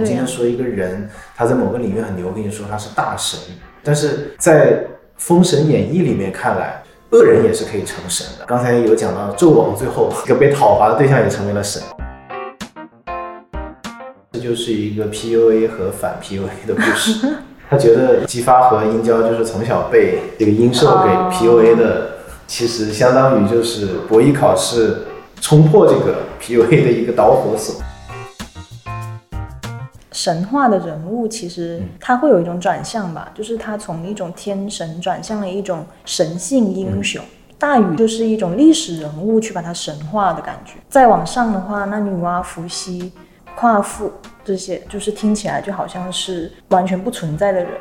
你今天说一个人他在某个领域很牛，我跟你说他是大神，但是在《封神演义》里面看来，恶人也是可以成神的。刚才有讲到纣王最后一个被讨伐的对象也成为了神，这就是一个 PUA 和反 PUA 的故事。他觉得姬发和殷郊就是从小被这个殷寿给 PUA 的，其实相当于就是博弈考试冲破这个 PUA 的一个导火索。神话的人物其实他会有一种转向吧，就是他从一种天神转向了一种神性英雄。大禹就是一种历史人物，去把它神化的感觉。再往上的话，那女娲、伏羲、夸父。这些就是听起来就好像是完全不存在的人，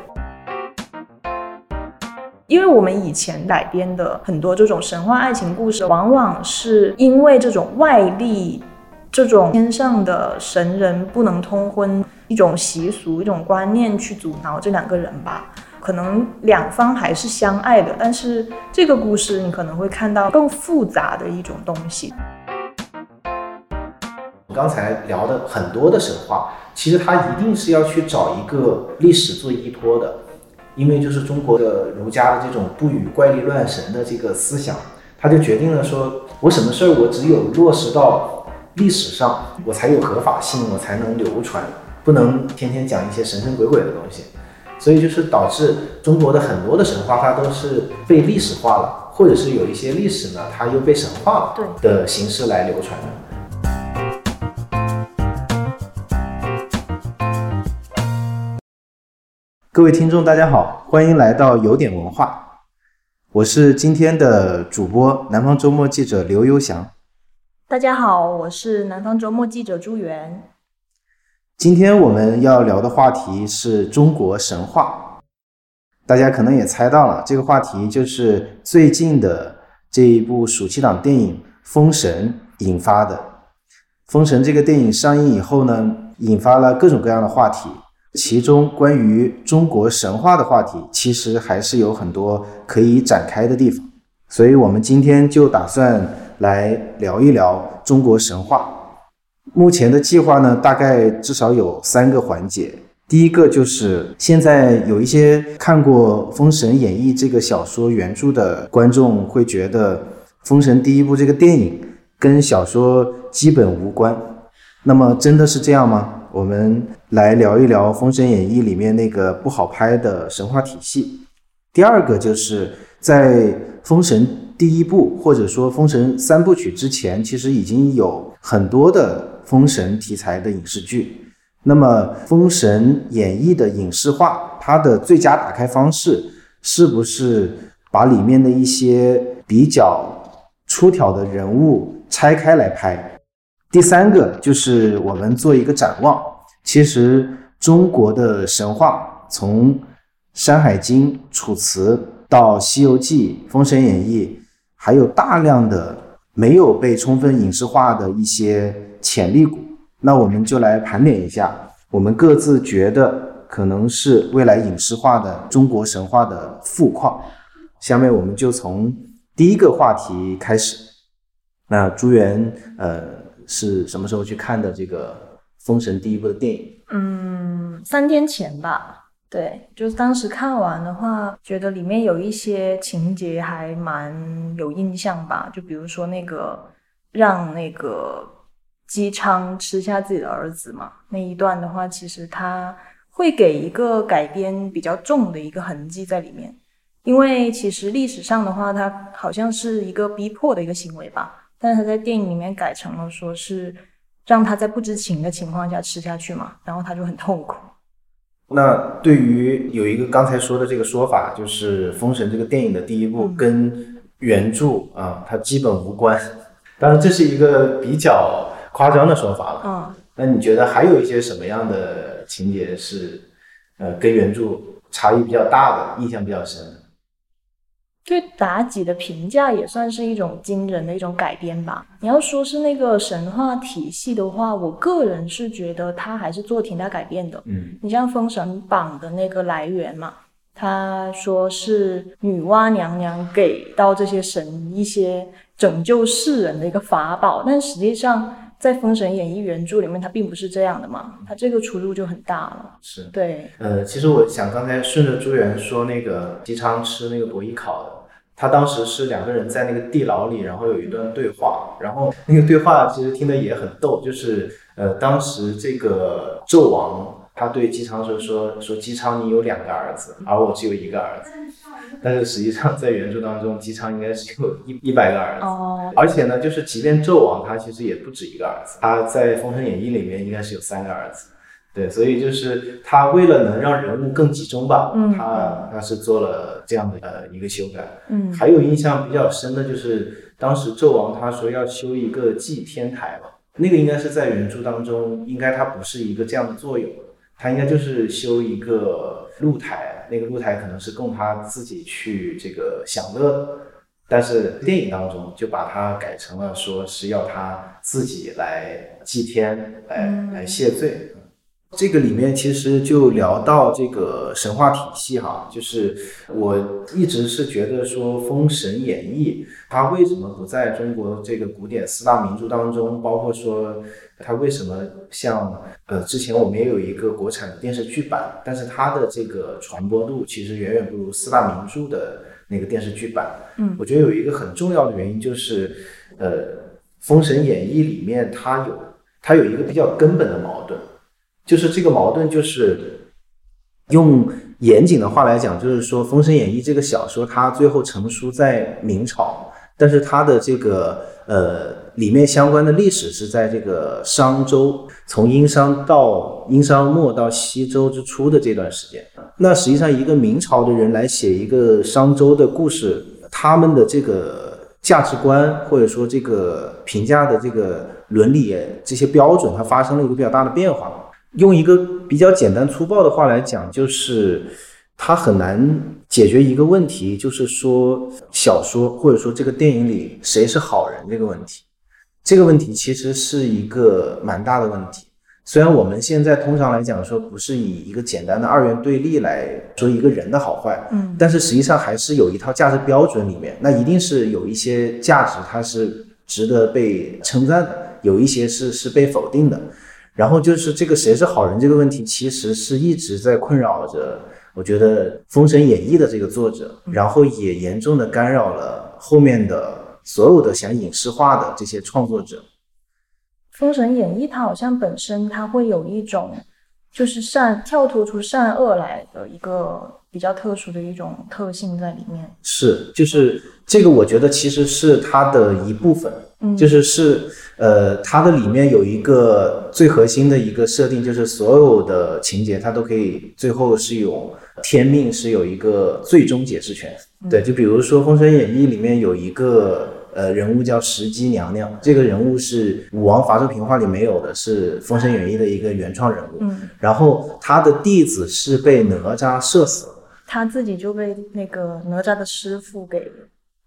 因为我们以前改编的很多这种神话爱情故事，往往是因为这种外力、这种天上的神人不能通婚，一种习俗、一种观念去阻挠这两个人吧。可能两方还是相爱的，但是这个故事你可能会看到更复杂的一种东西。刚才聊的很多的神话，其实它一定是要去找一个历史做依托的，因为就是中国的儒家的这种不与怪力乱神的这个思想，他就决定了说，我什么事儿我只有落实到历史上，我才有合法性，我才能流传，不能天天讲一些神神鬼鬼的东西，所以就是导致中国的很多的神话，它都是被历史化了，或者是有一些历史呢，它又被神话了的形式来流传的。各位听众，大家好，欢迎来到有点文化，我是今天的主播，南方周末记者刘优翔。大家好，我是南方周末记者朱元。今天我们要聊的话题是中国神话，大家可能也猜到了，这个话题就是最近的这一部暑期档电影《封神》引发的。《封神》这个电影上映以后呢，引发了各种各样的话题。其中关于中国神话的话题，其实还是有很多可以展开的地方，所以我们今天就打算来聊一聊中国神话。目前的计划呢，大概至少有三个环节。第一个就是现在有一些看过《封神演义》这个小说原著的观众会觉得，《封神》第一部这个电影跟小说基本无关。那么真的是这样吗？我们来聊一聊《封神演义》里面那个不好拍的神话体系。第二个就是在《封神》第一部或者说《封神》三部曲之前，其实已经有很多的封神题材的影视剧。那么《封神演义》的影视化，它的最佳打开方式是不是把里面的一些比较出挑的人物拆开来拍？第三个就是我们做一个展望。其实中国的神话，从《山海经》《楚辞》到《西游记》《封神演义》，还有大量的没有被充分影视化的一些潜力股。那我们就来盘点一下，我们各自觉得可能是未来影视化的中国神话的富矿。下面我们就从第一个话题开始。那朱元，呃。是什么时候去看的这个《封神》第一部的电影？嗯，三天前吧。对，就是当时看完的话，觉得里面有一些情节还蛮有印象吧。就比如说那个让那个姬昌吃下自己的儿子嘛，那一段的话，其实他会给一个改编比较重的一个痕迹在里面。因为其实历史上的话，他好像是一个逼迫的一个行为吧。但是他在电影里面改成了说是让他在不知情的情况下吃下去嘛，然后他就很痛苦。那对于有一个刚才说的这个说法，就是《封神》这个电影的第一部跟原著啊，它基本无关。当然这是一个比较夸张的说法了。嗯。那你觉得还有一些什么样的情节是呃跟原著差异比较大的，印象比较深？对妲己的评价也算是一种惊人的一种改编吧。你要说是那个神话体系的话，我个人是觉得他还是做挺大改变的。嗯，你像《封神榜》的那个来源嘛，他说是女娲娘娘给到这些神一些拯救世人的一个法宝，但实际上在《封神演义》原著里面，它并不是这样的嘛，它这个出入就很大了。是，对，呃，其实我想刚才顺着朱元说那个姬昌吃那个伯邑考的，他当时是两个人在那个地牢里，然后有一段对话，然后那个对话其实听的也很逗，就是呃，当时这个纣王。他对姬昌说：“说说姬昌，你有两个儿子，而我只有一个儿子。但是实际上，在原著当中，姬昌应该是有一一百个儿子。而且呢，就是即便纣王他其实也不止一个儿子，他在《封神演义》里面应该是有三个儿子。对，所以就是他为了能让人物更集中吧，他他是做了这样的呃一个修改。嗯，还有印象比较深的就是当时纣王他说要修一个祭天台吧，那个应该是在原著当中，应该它不是一个这样的作用。他应该就是修一个露台，那个露台可能是供他自己去这个享乐的，但是电影当中就把它改成了说是要他自己来祭天，来来谢罪。这个里面其实就聊到这个神话体系哈，就是我一直是觉得说《封神演义》它为什么不在中国这个古典四大名著当中，包括说它为什么像呃之前我们也有一个国产的电视剧版，但是它的这个传播度其实远远不如四大名著的那个电视剧版。嗯，我觉得有一个很重要的原因就是，呃，《封神演义》里面它有它有一个比较根本的矛盾。就是这个矛盾，就是用严谨的话来讲，就是说《封神演义》这个小说它最后成书在明朝，但是它的这个呃里面相关的历史是在这个商周，从殷商到殷商末到西周之初的这段时间。那实际上一个明朝的人来写一个商周的故事，他们的这个价值观或者说这个评价的这个伦理这些标准，它发生了一个比较大的变化。用一个比较简单粗暴的话来讲，就是它很难解决一个问题，就是说小说或者说这个电影里谁是好人这个问题。这个问题其实是一个蛮大的问题。虽然我们现在通常来讲说不是以一个简单的二元对立来说一个人的好坏，嗯，但是实际上还是有一套价值标准里面，那一定是有一些价值它是值得被称赞的，有一些是是被否定的。然后就是这个谁是好人这个问题，其实是一直在困扰着，我觉得《封神演义》的这个作者，然后也严重的干扰了后面的所有的想影视化的这些创作者。《封神演义》它好像本身它会有一种，就是善跳脱出善恶来的一个比较特殊的一种特性在里面。是，就是这个，我觉得其实是它的一部分，嗯，就是是。呃，它的里面有一个最核心的一个设定，就是所有的情节它都可以最后是有天命，是有一个最终解释权。对，就比如说《封神演义》里面有一个呃人物叫石矶娘娘，这个人物是武王伐纣平话里没有的，是《封神演义》的一个原创人物。嗯，然后他的弟子是被哪吒射死了，他自己就被那个哪吒的师傅给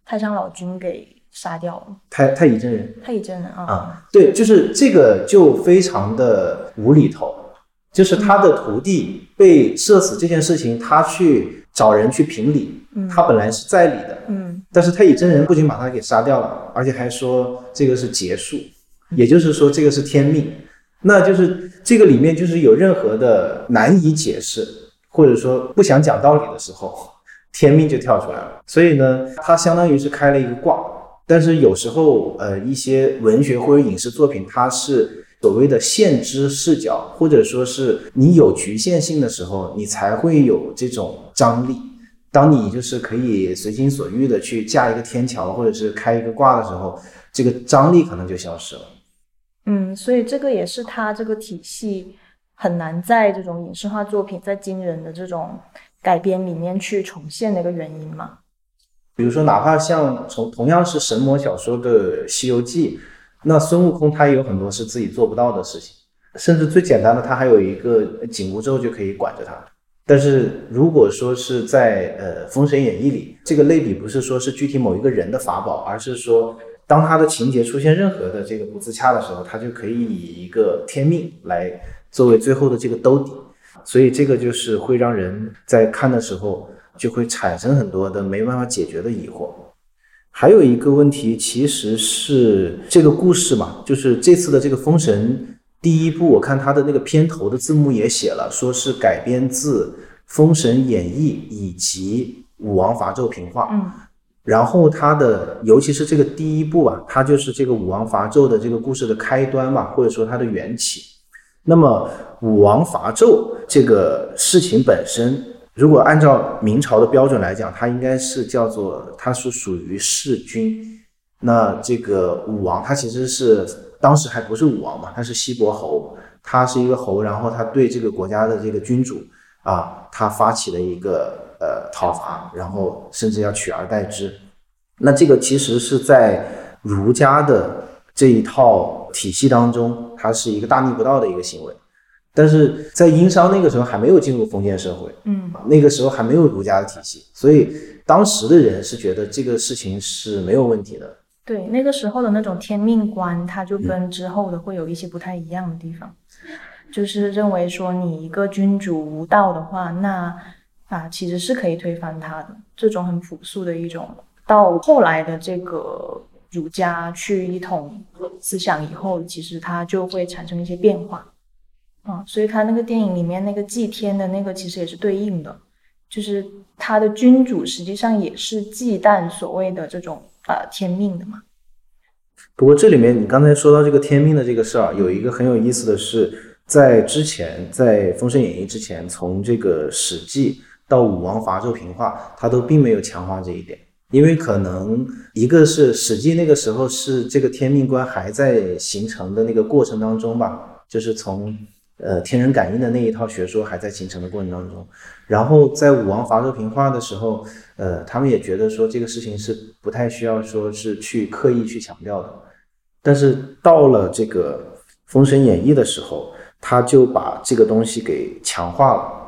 太上老君给。杀掉了。太太乙真人，太乙真人啊。啊，对，就是这个就非常的无厘头，就是他的徒弟被射死这件事情，他去找人去评理，他本来是在理的，嗯，但是太乙真人不仅把他给杀掉了，而且还说这个是劫数，也就是说这个是天命，那就是这个里面就是有任何的难以解释，或者说不想讲道理的时候，天命就跳出来了，所以呢，它相当于是开了一个挂。但是有时候，呃，一些文学或者影视作品，它是所谓的限制视角，或者说是你有局限性的时候，你才会有这种张力。当你就是可以随心所欲的去架一个天桥，或者是开一个挂的时候，这个张力可能就消失了。嗯，所以这个也是它这个体系很难在这种影视化作品在惊人的这种改编里面去重现的一个原因嘛。比如说，哪怕像从同样是神魔小说的《西游记》，那孙悟空他也有很多是自己做不到的事情，甚至最简单的，他还有一个紧箍咒就可以管着他。但是如果说是在呃《封神演义》里，这个类比不是说是具体某一个人的法宝，而是说当他的情节出现任何的这个不自洽的时候，他就可以以一个天命来作为最后的这个兜底。所以这个就是会让人在看的时候。就会产生很多的没办法解决的疑惑。还有一个问题，其实是这个故事嘛，就是这次的这个《封神》第一部，我看它的那个片头的字幕也写了，说是改编自《封神演义》以及《武王伐纣平话》。嗯然后它的，尤其是这个第一部啊，它就是这个武王伐纣的这个故事的开端嘛，或者说它的缘起。那么武王伐纣这个事情本身，如果按照明朝的标准来讲，它应该是叫做它是属于弑君。那这个武王他其实是当时还不是武王嘛，他是西伯侯，他是一个侯，然后他对这个国家的这个君主啊，他发起了一个呃讨伐，然后甚至要取而代之。那这个其实是在儒家的这一套体系当中，它是一个大逆不道的一个行为。但是在殷商那个时候还没有进入封建社会，嗯那个时候还没有儒家的体系，所以当时的人是觉得这个事情是没有问题的。对，那个时候的那种天命观，它就跟之后的会有一些不太一样的地方，就是认为说你一个君主无道的话，那啊其实是可以推翻他的，这种很朴素的一种。到后来的这个儒家去一统思想以后，其实它就会产生一些变化，啊，所以他那个电影里面那个祭天的那个其实也是对应的，就是他的君主实际上也是忌惮所谓的这种呃天命的嘛。不过这里面你刚才说到这个天命的这个事儿，有一个很有意思的是，在之前，在《封神演义》之前，从这个《史记》到武王伐纣平话，它都并没有强化这一点，因为可能一个是《史记》那个时候是这个天命观还在形成的那个过程当中吧，就是从呃天人感应的那一套学说还在形成的过程当中，然后在武王伐纣平话的时候，呃，他们也觉得说这个事情是不太需要说是去刻意去强调的。但是到了这个《封神演义》的时候，他就把这个东西给强化了。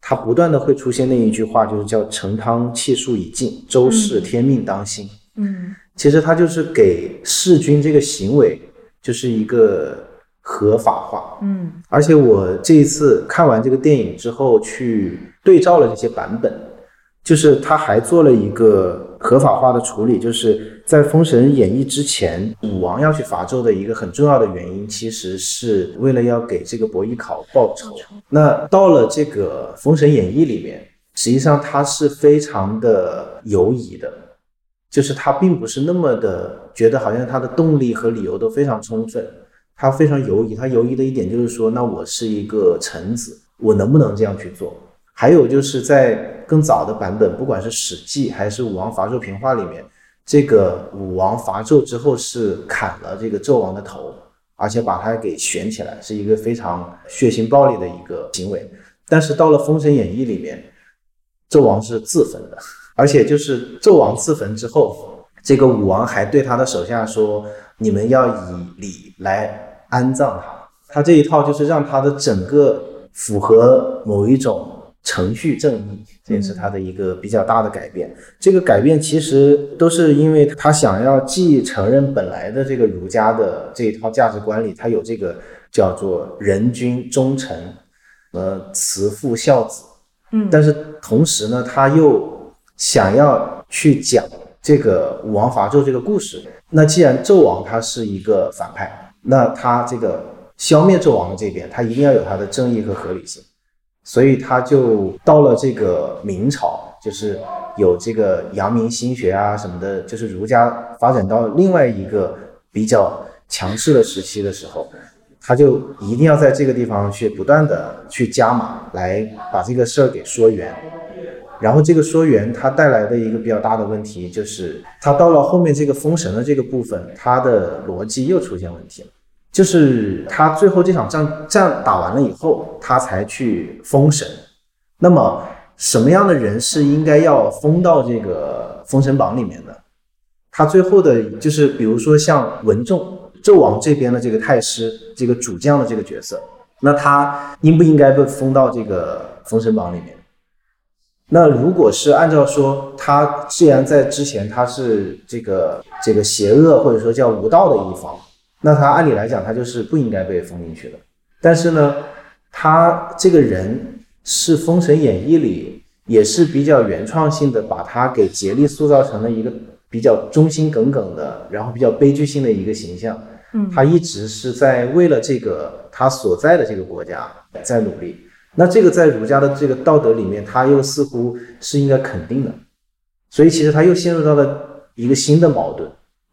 他不断的会出现那一句话，就是叫“成汤气数已尽，周氏天命当心”。嗯其实他就是给弑君这个行为就是一个合法化。嗯而且我这一次看完这个电影之后，去对照了这些版本，就是他还做了一个合法化的处理，就是在《封神演义》之前，武王要去伐纣的一个很重要的原因，其实是为了要给这个伯邑考报仇。那到了这个《封神演义》里面，实际上他是非常的犹疑的，就是他并不是那么的觉得好像他的动力和理由都非常充分，他非常犹疑。他犹疑的一点就是说，那我是一个臣子，我能不能这样去做？还有就是在更早的版本，不管是《史记》还是《武王伐纣平话》里面，这个武王伐纣之后是砍了这个纣王的头，而且把他给悬起来，是一个非常血腥暴力的一个行为。但是到了《封神演义》里面，纣王是自焚的，而且就是纣王自焚之后，这个武王还对他的手下说：“你们要以礼来安葬他。”他这一套就是让他的整个符合某一种程序正义，这也是他的一个比较大的改变。这个改变其实都是因为他想要既承认本来的这个儒家的这一套价值观里，他有这个叫做人君忠臣，呃，慈父孝子，嗯，但是同时呢，他又想要去讲这个武王伐纣这个故事。那既然纣王他是一个反派，那他这个消灭纣王的这边，他一定要有他的正义和合理性。所以他就到了这个明朝，就是有这个阳明心学啊什么的，就是儒家发展到另外一个比较强势的时期的时候，他就一定要在这个地方去不断的去加码，来把这个事儿给说圆。然后这个说圆，它带来的一个比较大的问题就是，它到了后面这个封神的这个部分，它的逻辑又出现问题了。就是他最后这场仗战打完了以后，他才去封神。那么什么样的人是应该要封到这个封神榜里面的？他最后的就是比如说像文仲，纣王这边的这个太师，这个主将的这个角色，那他应不应该被封到这个封神榜里面？那如果是按照说，他既然在之前他是这个这个邪恶或者说叫无道的一方，那他按理来讲，他就是不应该被封进去的。但是呢，他这个人是《封神演义》里也是比较原创性的，把他给竭力塑造成了一个比较忠心耿耿的，然后比较悲剧性的一个形象。嗯，他一直是在为了这个他所在的这个国家在努力。那这个在儒家的这个道德里面，他又似乎是应该肯定的。所以其实他又陷入到了一个新的矛盾，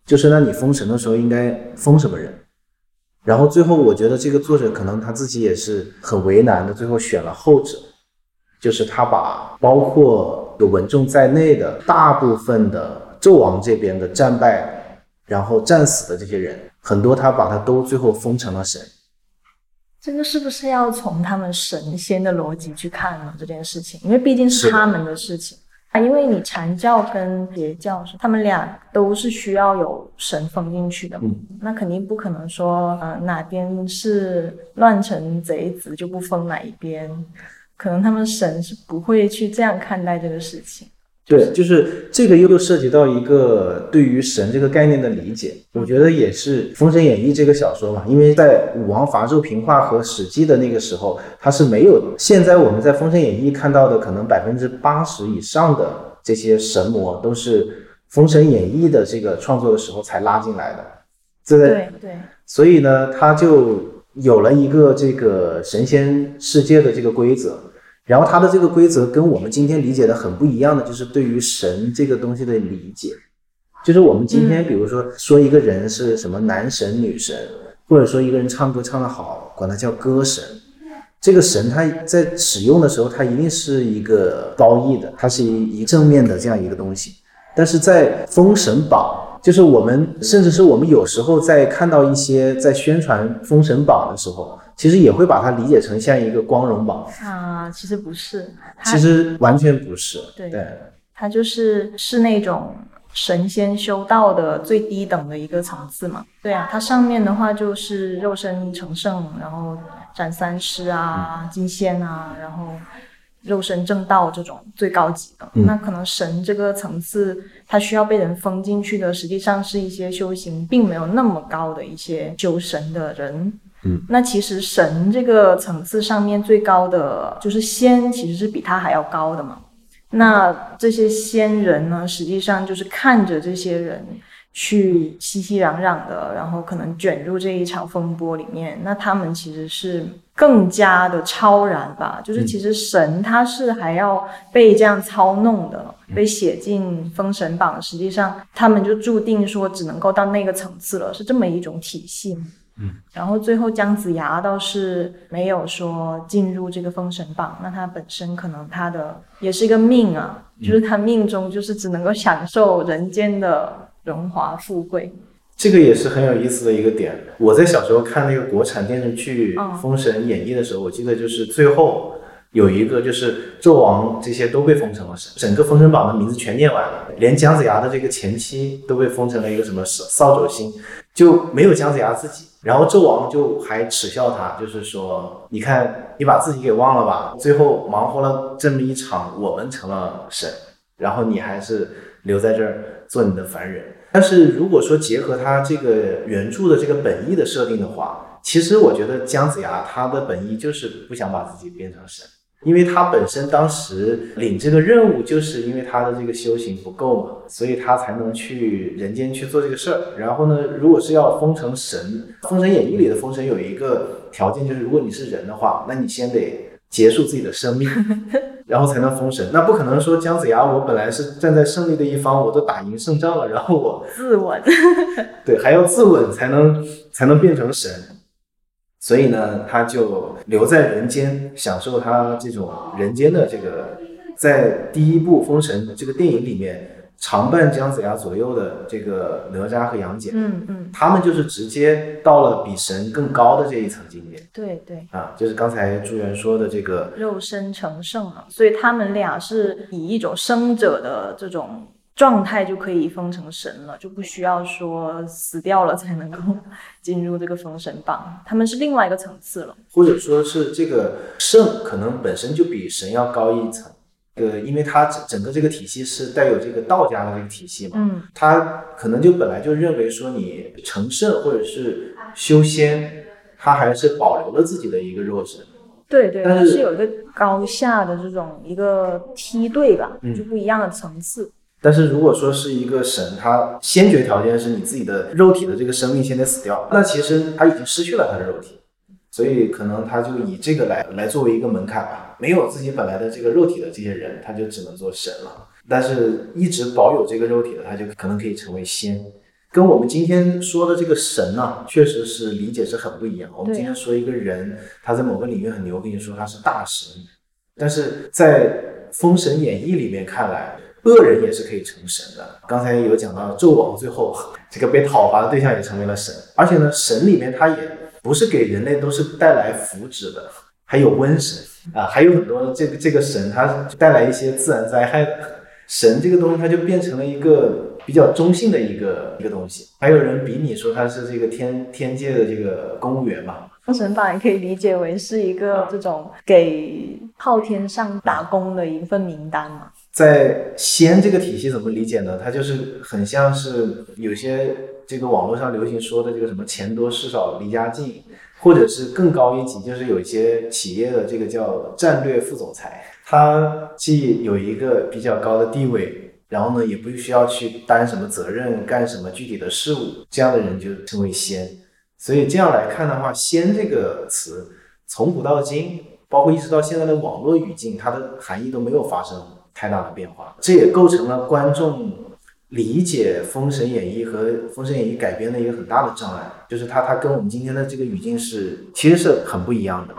就是那你封神的时候应该封什么人？然后最后我觉得这个作者可能他自己也是很为难的，最后选了后者，就是他把包括有文仲在内的大部分的纣王这边的战败，然后战死的这些人，很多他把他都最后封成了神。这个是不是要从他们神仙的逻辑去看呢？这件事情，因为毕竟是他们的事情啊。因为你禅教跟邪教是，他们俩都是需要有神封进去的，嗯，那肯定不可能说，呃，哪边是乱臣贼子就不封哪一边，可能他们神是不会去这样看待这个事情。对，就是这个又涉及到一个对于神这个概念的理解，我觉得也是《封神演义》这个小说嘛，因为在武王伐纣平话和史记的那个时候，它是没有现在我们在《封神演义》看到的可能百分之八十以上的这些神魔都是《封神演义》的这个创作的时候才拉进来的，这对对，所以呢，他就有了一个这个神仙世界的这个规则。然后它的这个规则跟我们今天理解的很不一样的，就是对于神这个东西的理解，就是我们今天比如说说一个人是什么男神女神，或者说一个人唱歌唱得好，管他叫歌神，这个神他在使用的时候，他一定是一个褒义的，它是一一正面的这样一个东西。但是在《封神榜》，就是我们甚至是我们有时候在看到一些在宣传《封神榜》的时候。其实也会把它理解成像一个光荣榜啊，其实不是，其实完全不是，对，它就是是那种神仙修道的最低等的一个层次嘛。对啊，它上面的话就是肉身成圣，然后斩三尸啊、金仙啊，然后肉身正道这种最高级的。那可能神这个层次，它需要被人封进去的，实际上是一些修行并没有那么高的一些修神的人。嗯，那其实神这个层次上面最高的就是仙，其实是比他还要高的嘛。那这些仙人呢，实际上就是看着这些人去熙熙攘攘的，然后可能卷入这一场风波里面。那他们其实是更加的超然吧，就是其实神他是还要被这样操弄的，被写进封神榜。实际上他们就注定说只能够到那个层次了，是这么一种体系。嗯，然后最后姜子牙倒是没有说进入这个封神榜，那他本身可能他的也是一个命啊，就是他命中就是只能够享受人间的荣华富贵。这个也是很有意思的一个点。我在小时候看那个国产电视剧《封神演义》的时候，我记得就是最后有一个就是纣王这些都被封成了神，整个封神榜的名字全念完了，连姜子牙的这个前妻都被封成了一个什么扫扫帚星，就没有姜子牙自己。然后纣王就还耻笑他，就是说，你看你把自己给忘了吧，最后忙活了这么一场，我们成了神，然后你还是留在这儿做你的凡人。但是如果说结合他这个原著的这个本意的设定的话，其实我觉得姜子牙他的本意就是不想把自己变成神。因为他本身当时领这个任务，就是因为他的这个修行不够嘛，所以他才能去人间去做这个事儿。然后呢，如果是要封成神，《封神演义》里的封神有一个条件，就是如果你是人的话，那你先得结束自己的生命，然后才能封神。那不可能说姜子牙，我本来是站在胜利的一方，我都打赢胜仗了，然后我自刎，对，还要自刎才能才能变成神。所以呢，他就留在人间，享受他这种人间的这个，在第一部《封神》这个电影里面，常伴姜子牙左右的这个哪吒和杨戬，嗯嗯，他们就是直接到了比神更高的这一层境界。对对，啊，就是刚才朱元说的这个肉身成圣了，所以他们俩是以一种生者的这种。状态就可以封成神了，就不需要说死掉了才能够 进入这个封神榜，他们是另外一个层次了。或者说是这个圣可能本身就比神要高一层，呃，因为它整整个这个体系是带有这个道家的这个体系嘛，嗯，它可能就本来就认为说你成圣或者是修仙，他还是保留了自己的一个肉身。对对，它是有一个高下的这种一个梯队吧，就不一样的层次。但是如果说是一个神，他先决条件是你自己的肉体的这个生命先得死掉，那其实他已经失去了他的肉体，所以可能他就以这个来来作为一个门槛吧。没有自己本来的这个肉体的这些人，他就只能做神了。但是一直保有这个肉体的，他就可能可以成为仙。跟我们今天说的这个神呢，确实是理解是很不一样。我们今天说一个人，他在某个领域很牛，跟你说他是大神，但是在《封神演义》里面看来。恶人也是可以成神的。刚才有讲到纣王最后这个被讨伐的对象也成为了神，而且呢，神里面他也不是给人类都是带来福祉的，还有瘟神啊，还有很多这个这个神他带来一些自然灾害。神这个东西它就变成了一个比较中性的一个一个东西。还有人比拟说他是这个天天界的这个公务员嘛？封神榜也可以理解为是一个这种给昊天上打工的一份名单嘛。在仙这个体系怎么理解呢？它就是很像是有些这个网络上流行说的这个什么钱多事少离家近，或者是更高一级，就是有一些企业的这个叫战略副总裁，他既有一个比较高的地位，然后呢也不需要去担什么责任，干什么具体的事务，这样的人就称为仙。所以这样来看的话，“仙”这个词从古到今，包括一直到现在的网络语境，它的含义都没有发生太大的变化。这也构成了观众理解《封神演义》和《封神演义》改编的一个很大的障碍，就是它它跟我们今天的这个语境是其实是很不一样的。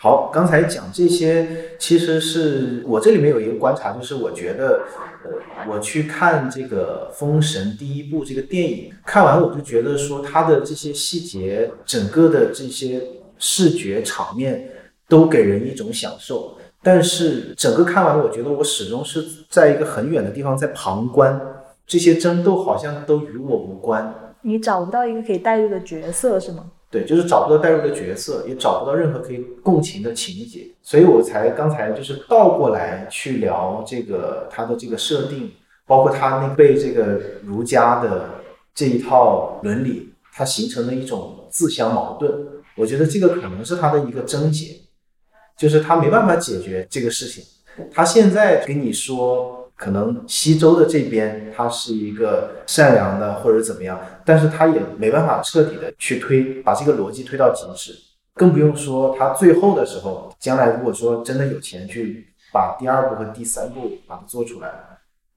好，刚才讲这些，其实是我这里面有一个观察，就是我觉得。呃，我去看这个《封神》第一部这个电影，看完我就觉得说，它的这些细节，整个的这些视觉场面都给人一种享受。但是整个看完，我觉得我始终是在一个很远的地方在旁观，这些争斗好像都与我无关。你找不到一个可以代入的角色是吗？对，就是找不到代入的角色，也找不到任何可以共情的情节，所以我才刚才就是倒过来去聊这个他的这个设定，包括他那被这个儒家的这一套伦理，它形成了一种自相矛盾。我觉得这个可能是他的一个症结，就是他没办法解决这个事情。他现在跟你说。可能西周的这边他是一个善良的或者怎么样，但是他也没办法彻底的去推把这个逻辑推到极致，更不用说他最后的时候，将来如果说真的有钱去把第二部和第三部把它做出来，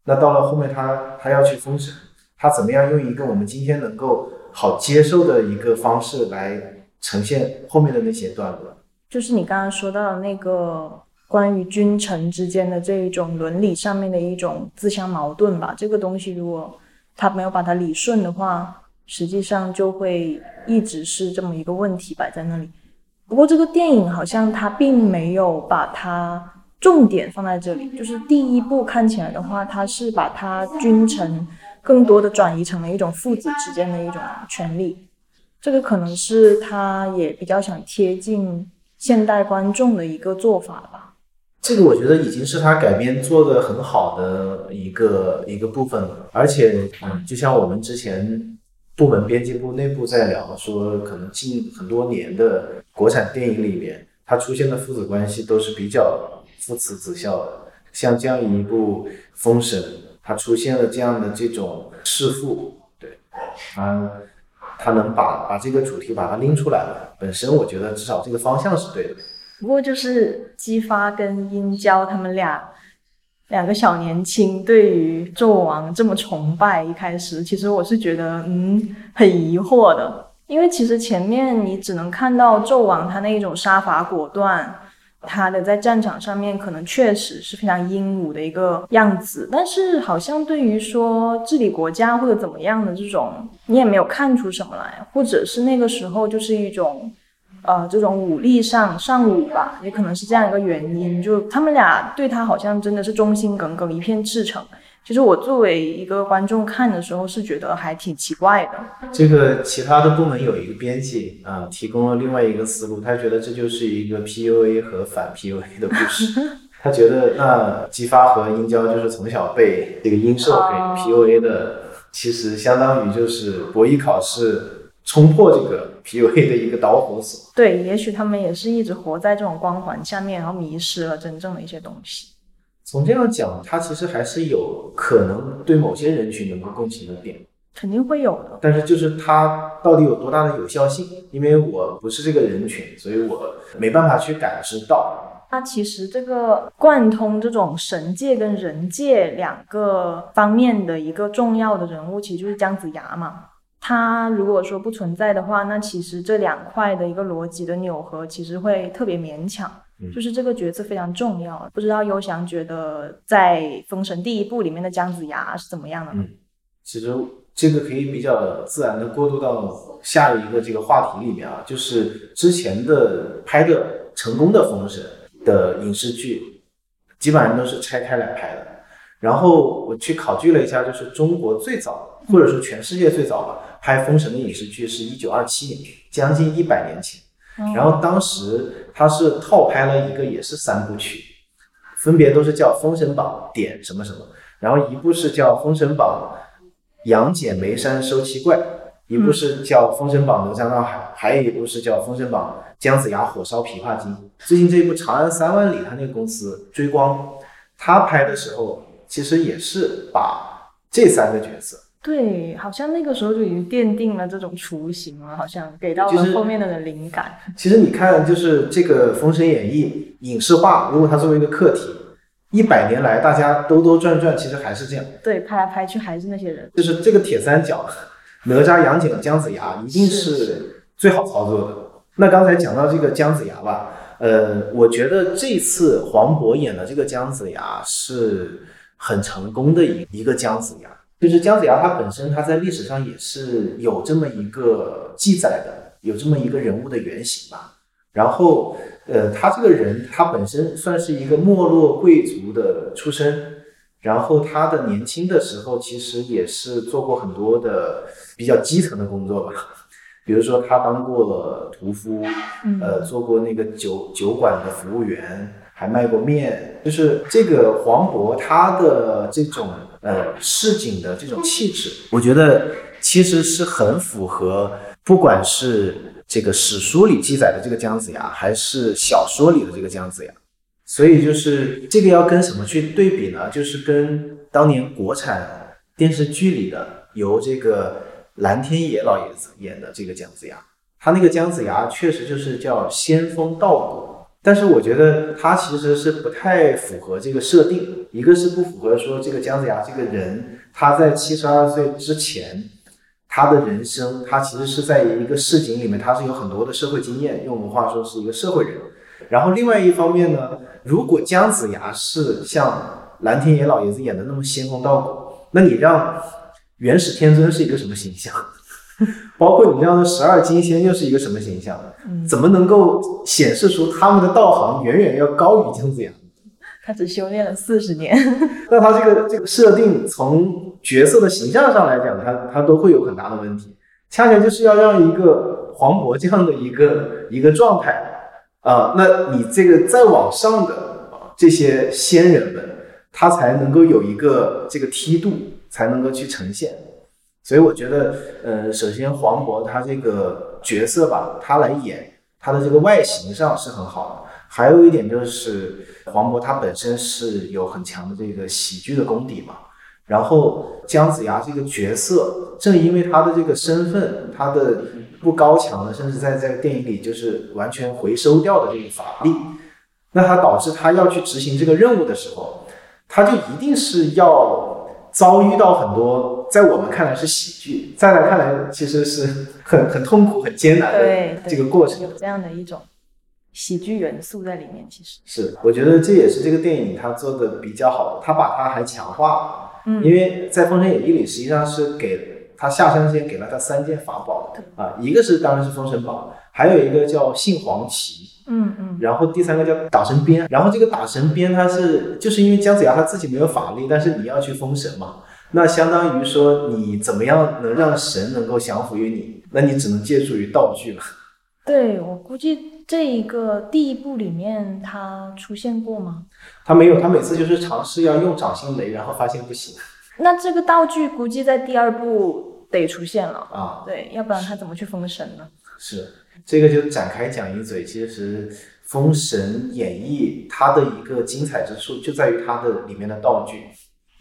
那到了后面他他要去封神，他怎么样用一个我们今天能够好接受的一个方式来呈现后面的那些段落？就是你刚刚说到的那个。关于君臣之间的这一种伦理上面的一种自相矛盾吧，这个东西如果他没有把它理顺的话，实际上就会一直是这么一个问题摆在那里。不过这个电影好像它并没有把它重点放在这里，就是第一部看起来的话，它是把它君臣更多的转移成了一种父子之间的一种权利，这个可能是他也比较想贴近现代观众的一个做法吧。这个我觉得已经是他改编做的很好的一个一个部分了，而且，嗯，就像我们之前部门编辑部内部在聊说，可能近很多年的国产电影里面，它出现的父子关系都是比较父慈子孝的。像这样一部《封神》，它出现了这样的这种弑父，对，他他能把把这个主题把它拎出来了，本身我觉得至少这个方向是对的。不过就是姬发跟殷郊他们俩两个小年轻对于纣王这么崇拜，一开始其实我是觉得嗯很疑惑的，因为其实前面你只能看到纣王他那一种杀伐果断，他的在战场上面可能确实是非常英武的一个样子，但是好像对于说治理国家或者怎么样的这种，你也没有看出什么来，或者是那个时候就是一种。呃，这种武力上上武吧，也可能是这样一个原因。就他们俩对他好像真的是忠心耿耿，一片赤诚。其实我作为一个观众看的时候，是觉得还挺奇怪的。这个其他的部门有一个编辑啊，提供了另外一个思路，他觉得这就是一个 PUA 和反 PUA 的故事。他觉得那姬发和殷郊就是从小被这个殷寿给 PUA 的，其实相当于就是博弈考试。冲破这个 PUA 的一个导火索，对，也许他们也是一直活在这种光环下面，然后迷失了真正的一些东西。从这样讲，它其实还是有可能对某些人群能够共情的点，肯定会有的。但是就是它到底有多大的有效性？因为我不是这个人群，所以我没办法去感知到。它其实这个贯通这种神界跟人界两个方面的一个重要的人物，其实就是姜子牙嘛。他如果说不存在的话，那其实这两块的一个逻辑的扭合，其实会特别勉强。就是这个角色非常重要。不知道优翔觉得在《封神》第一部里面的姜子牙是怎么样的呢？嗯，其实这个可以比较自然的过渡到下一个这个话题里面啊，就是之前的拍的成功的《封神》。的影视剧基本上都是拆开来拍的，然后我去考据了一下，就是中国最早或者说全世界最早吧拍《封神》的影视剧是一九二七年，将近一百年前。然后当时他是套拍了一个也是三部曲，分别都是叫《封神榜》点什么什么，然后一部是叫《封神榜》杨戬眉山收七怪，一部是叫《封神榜》哪吒闹海，还有一部是叫《封神榜》。姜子牙火烧琵琶精，最近这一部《长安三万里》，他那个公司追光，他拍的时候其实也是把这三个角色，对，好像那个时候就已经奠定了这种雏形了，好像给到了后面的人灵感。其实你看，就是这个《封神演义》影视化，如果它作为一个课题，一百年来大家兜兜转转，其实还是这样，对，拍来拍去还是那些人，就是这个铁三角，哪吒、杨戬、姜子牙，一定是最好操作的。那刚才讲到这个姜子牙吧，呃，我觉得这次黄渤演的这个姜子牙是很成功的一一个姜子牙，就是姜子牙他本身他在历史上也是有这么一个记载的，有这么一个人物的原型吧。然后，呃，他这个人他本身算是一个没落贵族的出身，然后他的年轻的时候其实也是做过很多的比较基层的工作吧。比如说，他当过了屠夫，呃，做过那个酒酒馆的服务员，还卖过面。就是这个黄渤，他的这种呃市井的这种气质，我觉得其实是很符合，不管是这个史书里记载的这个姜子牙，还是小说里的这个姜子牙。所以就是这个要跟什么去对比呢？就是跟当年国产电视剧里的由这个。蓝天野老爷子演的这个姜子牙，他那个姜子牙确实就是叫仙风道骨，但是我觉得他其实是不太符合这个设定。一个是不符合说这个姜子牙这个人，他在七十二岁之前，他的人生他其实是在一个市井里面，他是有很多的社会经验，用我们话说是一个社会人。然后另外一方面呢，如果姜子牙是像蓝天野老爷子演的那么仙风道骨，那你让。元始天尊是一个什么形象？包括你这样的十二金仙又是一个什么形象？怎么能够显示出他们的道行远远要高于姜子牙？他只修炼了四十年。那他这个这个设定，从角色的形象上来讲，他他都会有很大的问题。恰恰就是要让一个黄渤这样的一个一个状态啊，那你这个再往上的这些仙人们，他才能够有一个这个梯度。才能够去呈现，所以我觉得，呃，首先黄渤他这个角色吧，他来演他的这个外形上是很好的。还有一点就是黄渤他本身是有很强的这个喜剧的功底嘛。然后姜子牙这个角色，正因为他的这个身份，他的不高强的，甚至在在电影里就是完全回收掉的这个法力，那他导致他要去执行这个任务的时候，他就一定是要。遭遇到很多，在我们看来是喜剧，在他看来其实是很很痛苦、很艰难的这个过程。有这样的一种喜剧元素在里面，其实是我觉得这也是这个电影它做的比较好的，它把它还强化了。嗯，因为在《封神演义》里，实际上是给他下山之前给了他三件法宝啊，一个是当然是封神榜，还有一个叫杏黄旗。嗯嗯，然后第三个叫打神鞭，然后这个打神鞭它是就是因为姜子牙他自己没有法力，但是你要去封神嘛，那相当于说你怎么样能让神能够降服于你，那你只能借助于道具了。对我估计这一个第一部里面他出现过吗？他没有，他每次就是尝试要用掌心雷，然后发现不行。那这个道具估计在第二部得出现了啊，对，要不然他怎么去封神呢？是。这个就展开讲一嘴，其实《封神演义》它的一个精彩之处就在于它的里面的道具。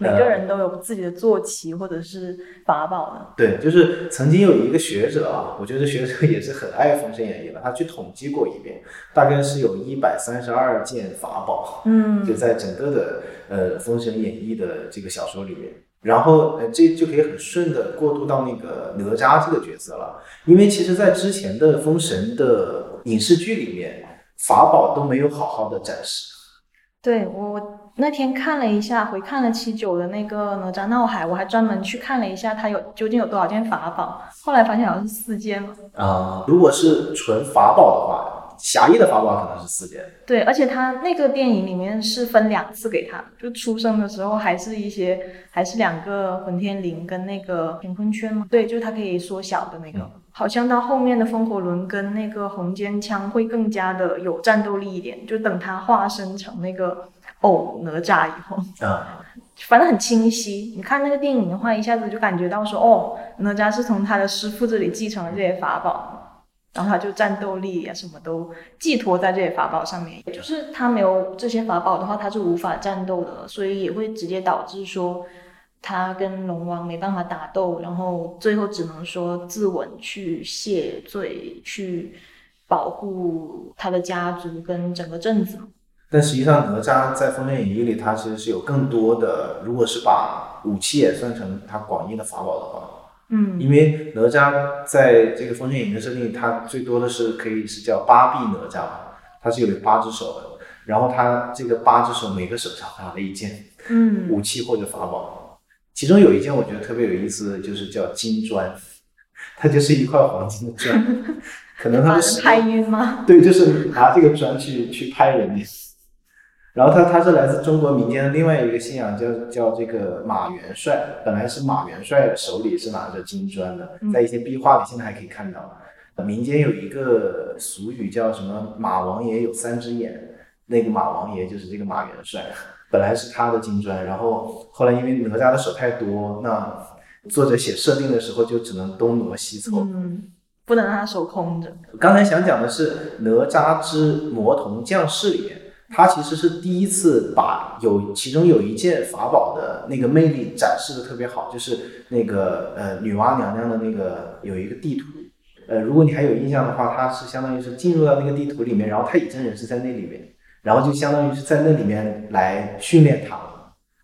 每个人都有自己的坐骑或者是法宝的。对，就是曾经有一个学者啊，我觉得学者也是很爱《封神演义》的，他去统计过一遍，大概是有一百三十二件法宝，嗯，就在整个的呃《封神演义》的这个小说里面。然后呃，这就可以很顺的过渡到那个哪吒这个角色了，因为其实在之前的《封神》的影视剧里面，法宝都没有好好的展示。对我。那天看了一下，回看了七九的那个哪吒闹海，我还专门去看了一下，它有究竟有多少件法宝。后来发现好像是四件嘛。啊，如果是纯法宝的话，侠义的法宝可能是四件。对，而且他那个电影里面是分两次给他，就出生的时候还是一些，还是两个混天绫跟那个乾坤圈嘛。对，就是它可以缩小的那个。好像到后面的风火轮跟那个红尖枪会更加的有战斗力一点，就等他化身成那个。哦，哪吒以后啊，反正很清晰。你看那个电影的话，一下子就感觉到说，哦，哪吒是从他的师傅这里继承了这些法宝，然后他就战斗力啊什么都寄托在这些法宝上面。就是他没有这些法宝的话，他是无法战斗的，所以也会直接导致说他跟龙王没办法打斗，然后最后只能说自刎去谢罪，去保护他的家族跟整个镇子。但实际上，哪吒在《封神演义》里，他其实是有更多的。如果是把武器也算成他广义的法宝的话，嗯，因为哪吒在这个《封神演义》的设定，他最多的是可以是叫八臂哪吒，他是有八只手的。然后他这个八只手每个手上拿了一件，嗯，武器或者法宝。其中有一件我觉得特别有意思，就是叫金砖，它就是一块黄金的砖，可能他是拍晕吗？对，就是拿这个砖去去拍人的。然后他他是来自中国民间的另外一个信仰，叫叫这个马元帅。本来是马元帅手里是拿着金砖的，在一些壁画里现在还可以看到。民间有一个俗语叫什么“马王爷有三只眼”，那个马王爷就是这个马元帅，本来是他的金砖，然后后来因为哪吒的手太多，那作者写设定的时候就只能东挪西凑，嗯，不能让他手空着。刚才想讲的是《哪吒之魔童降世》里面。他其实是第一次把有其中有一件法宝的那个魅力展示的特别好，就是那个呃女娲娘娘的那个有一个地图，呃如果你还有印象的话，它是相当于是进入到那个地图里面，然后太乙真人是在那里面，然后就相当于是在那里面来训练他，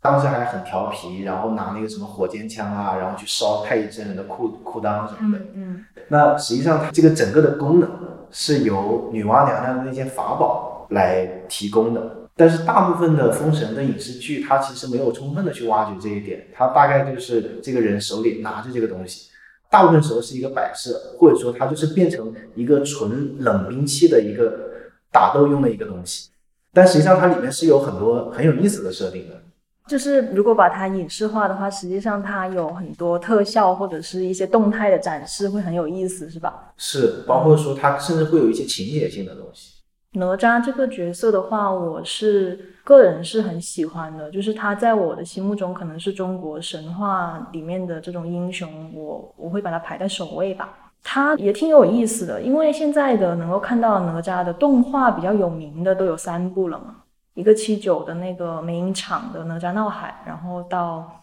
当时还很调皮，然后拿那个什么火尖枪啊，然后去烧太乙真人的裤裤裆什么的。嗯嗯。那实际上它这个整个的功能是由女娲娘娘的那件法宝。来提供的，但是大部分的封神的影视剧，它其实没有充分的去挖掘这一点，它大概就是这个人手里拿着这个东西，大部分时候是一个摆设，或者说它就是变成一个纯冷兵器的一个打斗用的一个东西，但实际上它里面是有很多很有意思的设定的，就是如果把它影视化的话，实际上它有很多特效或者是一些动态的展示会很有意思，是吧？是，包括说它甚至会有一些情节性的东西。哪吒这个角色的话，我是个人是很喜欢的，就是他在我的心目中可能是中国神话里面的这种英雄，我我会把他排在首位吧。他也挺有意思的，因为现在的能够看到哪吒的动画比较有名的都有三部了嘛，一个七九的那个美影厂的哪吒闹海，然后到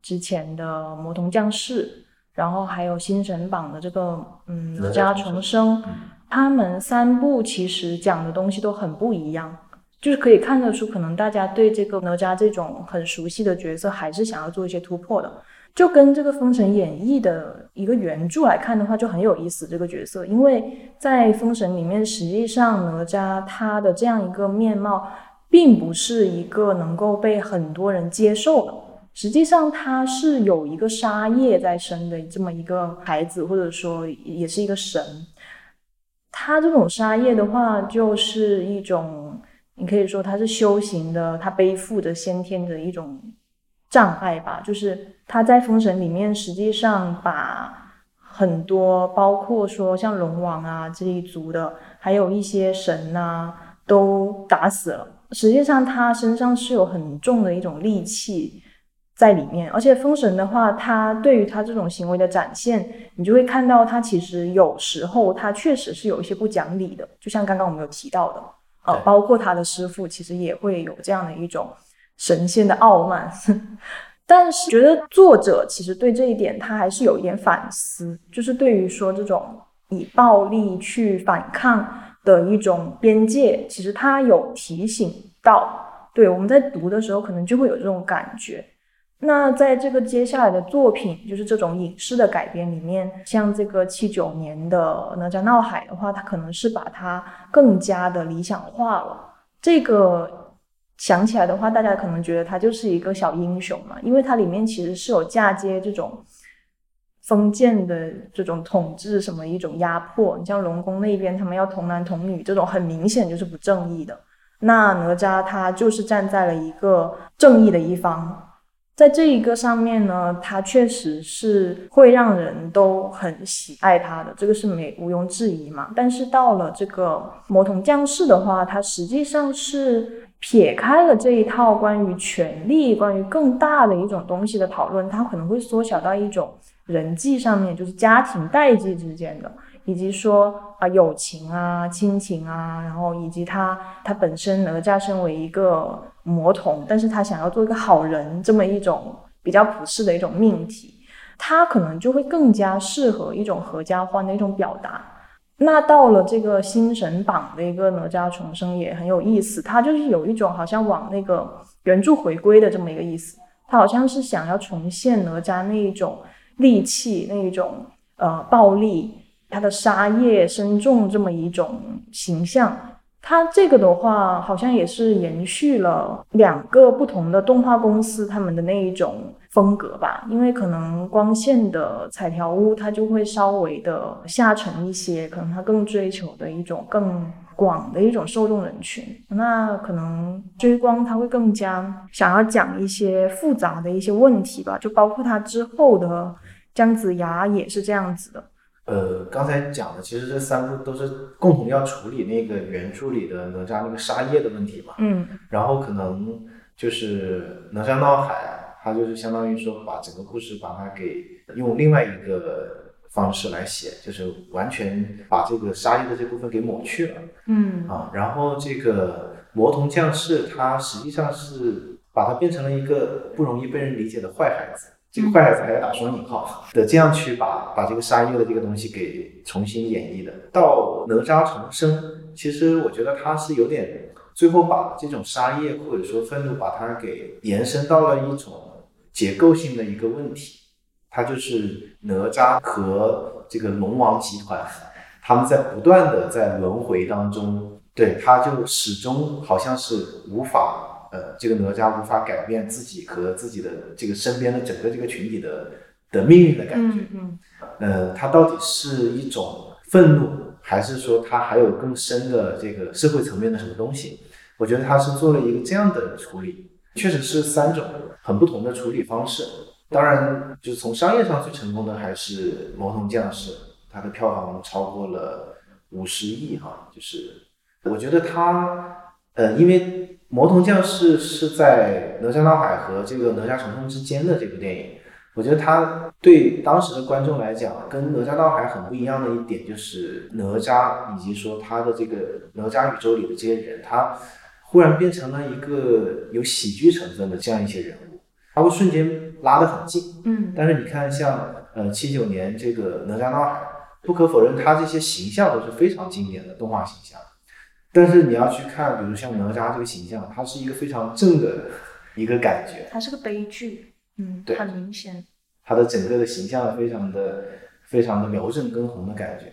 之前的魔童降世，然后还有新神榜的这个嗯哪吒重生。他们三部其实讲的东西都很不一样，就是可以看得出，可能大家对这个哪吒这种很熟悉的角色，还是想要做一些突破的。就跟这个《封神演义》的一个原著来看的话，就很有意思。这个角色，因为在《封神》里面，实际上哪吒他的这样一个面貌，并不是一个能够被很多人接受的。实际上，他是有一个杀业在身的这么一个孩子，或者说也是一个神。他这种杀业的话，就是一种，你可以说他是修行的，他背负着先天的一种障碍吧。就是他在封神里面，实际上把很多，包括说像龙王啊这一族的，还有一些神呐，都打死了。实际上他身上是有很重的一种戾气。在里面，而且封神的话，他对于他这种行为的展现，你就会看到他其实有时候他确实是有一些不讲理的，就像刚刚我们有提到的，呃，包括他的师傅，其实也会有这样的一种神仙的傲慢。但是觉得作者其实对这一点他还是有一点反思，就是对于说这种以暴力去反抗的一种边界，其实他有提醒到。对，我们在读的时候可能就会有这种感觉。那在这个接下来的作品，就是这种影视的改编里面，像这个七九年的《哪吒闹海》的话，它可能是把它更加的理想化了。这个想起来的话，大家可能觉得他就是一个小英雄嘛，因为它里面其实是有嫁接这种封建的这种统治什么一种压迫。你像龙宫那边，他们要童男童女，这种很明显就是不正义的。那哪吒他就是站在了一个正义的一方，在这一个上面呢，他确实是会让人都很喜爱他的，这个是没毋庸置疑嘛。但是到了这个魔童降世的话，它实际上是撇开了这一套关于权力、关于更大的一种东西的讨论，它可能会缩小到一种人际上面，就是家庭代际之间的。以及说啊友情啊亲情啊，然后以及他他本身哪吒身为一个魔童，但是他想要做一个好人这么一种比较普世的一种命题，他可能就会更加适合一种合家欢的一种表达。那到了这个新神榜的一个哪吒重生也很有意思，他就是有一种好像往那个原著回归的这么一个意思，他好像是想要重现哪吒那一种戾气那一种呃暴力。他的杀业深重这么一种形象，他这个的话好像也是延续了两个不同的动画公司他们的那一种风格吧。因为可能光线的彩条屋它就会稍微的下沉一些，可能它更追求的一种更广的一种受众人群。那可能追光它会更加想要讲一些复杂的一些问题吧，就包括它之后的姜子牙也是这样子的。呃，刚才讲的其实这三部都是共同要处理那个原著里的哪吒那个杀业的问题嘛。嗯。然后可能就是哪吒闹海，它就是相当于说把整个故事把它给用另外一个方式来写，就是完全把这个杀业的这部分给抹去了。嗯。啊，然后这个魔童降世，它实际上是把它变成了一个不容易被人理解的坏孩子。这个坏孩子还要打双引号的，这样去把把这个杀业的这个东西给重新演绎的。到哪吒重生，其实我觉得他是有点最后把这种杀业或者说愤怒，把它给延伸到了一种结构性的一个问题。它就是哪吒和这个龙王集团，他们在不断的在轮回当中，对他就始终好像是无法。呃，这个哪吒无法改变自己和自己的这个身边的整个这个群体的的命运的感觉。嗯嗯。呃，他到底是一种愤怒，还是说他还有更深的这个社会层面的什么东西？我觉得他是做了一个这样的处理，确实是三种很不同的处理方式。当然，就是从商业上最成功的还是《魔童降世》，它的票房超过了五十亿哈。就是我觉得他，呃，因为。魔童降世是在哪吒闹海和这个哪吒重生之间的这部电影，我觉得它对当时的观众来讲，跟哪吒闹海很不一样的一点就是哪吒以及说他的这个哪吒宇宙里的这些人，他忽然变成了一个有喜剧成分的这样一些人物，他会瞬间拉得很近。嗯，但是你看像呃七九年这个哪吒闹海，不可否认他这些形象都是非常经典的动画形象。但是你要去看，比如像哪吒这个形象，他是一个非常正的一个感觉。他是个悲剧，嗯，对，很明显。他的整个的形象非常的、非常的苗正根红的感觉。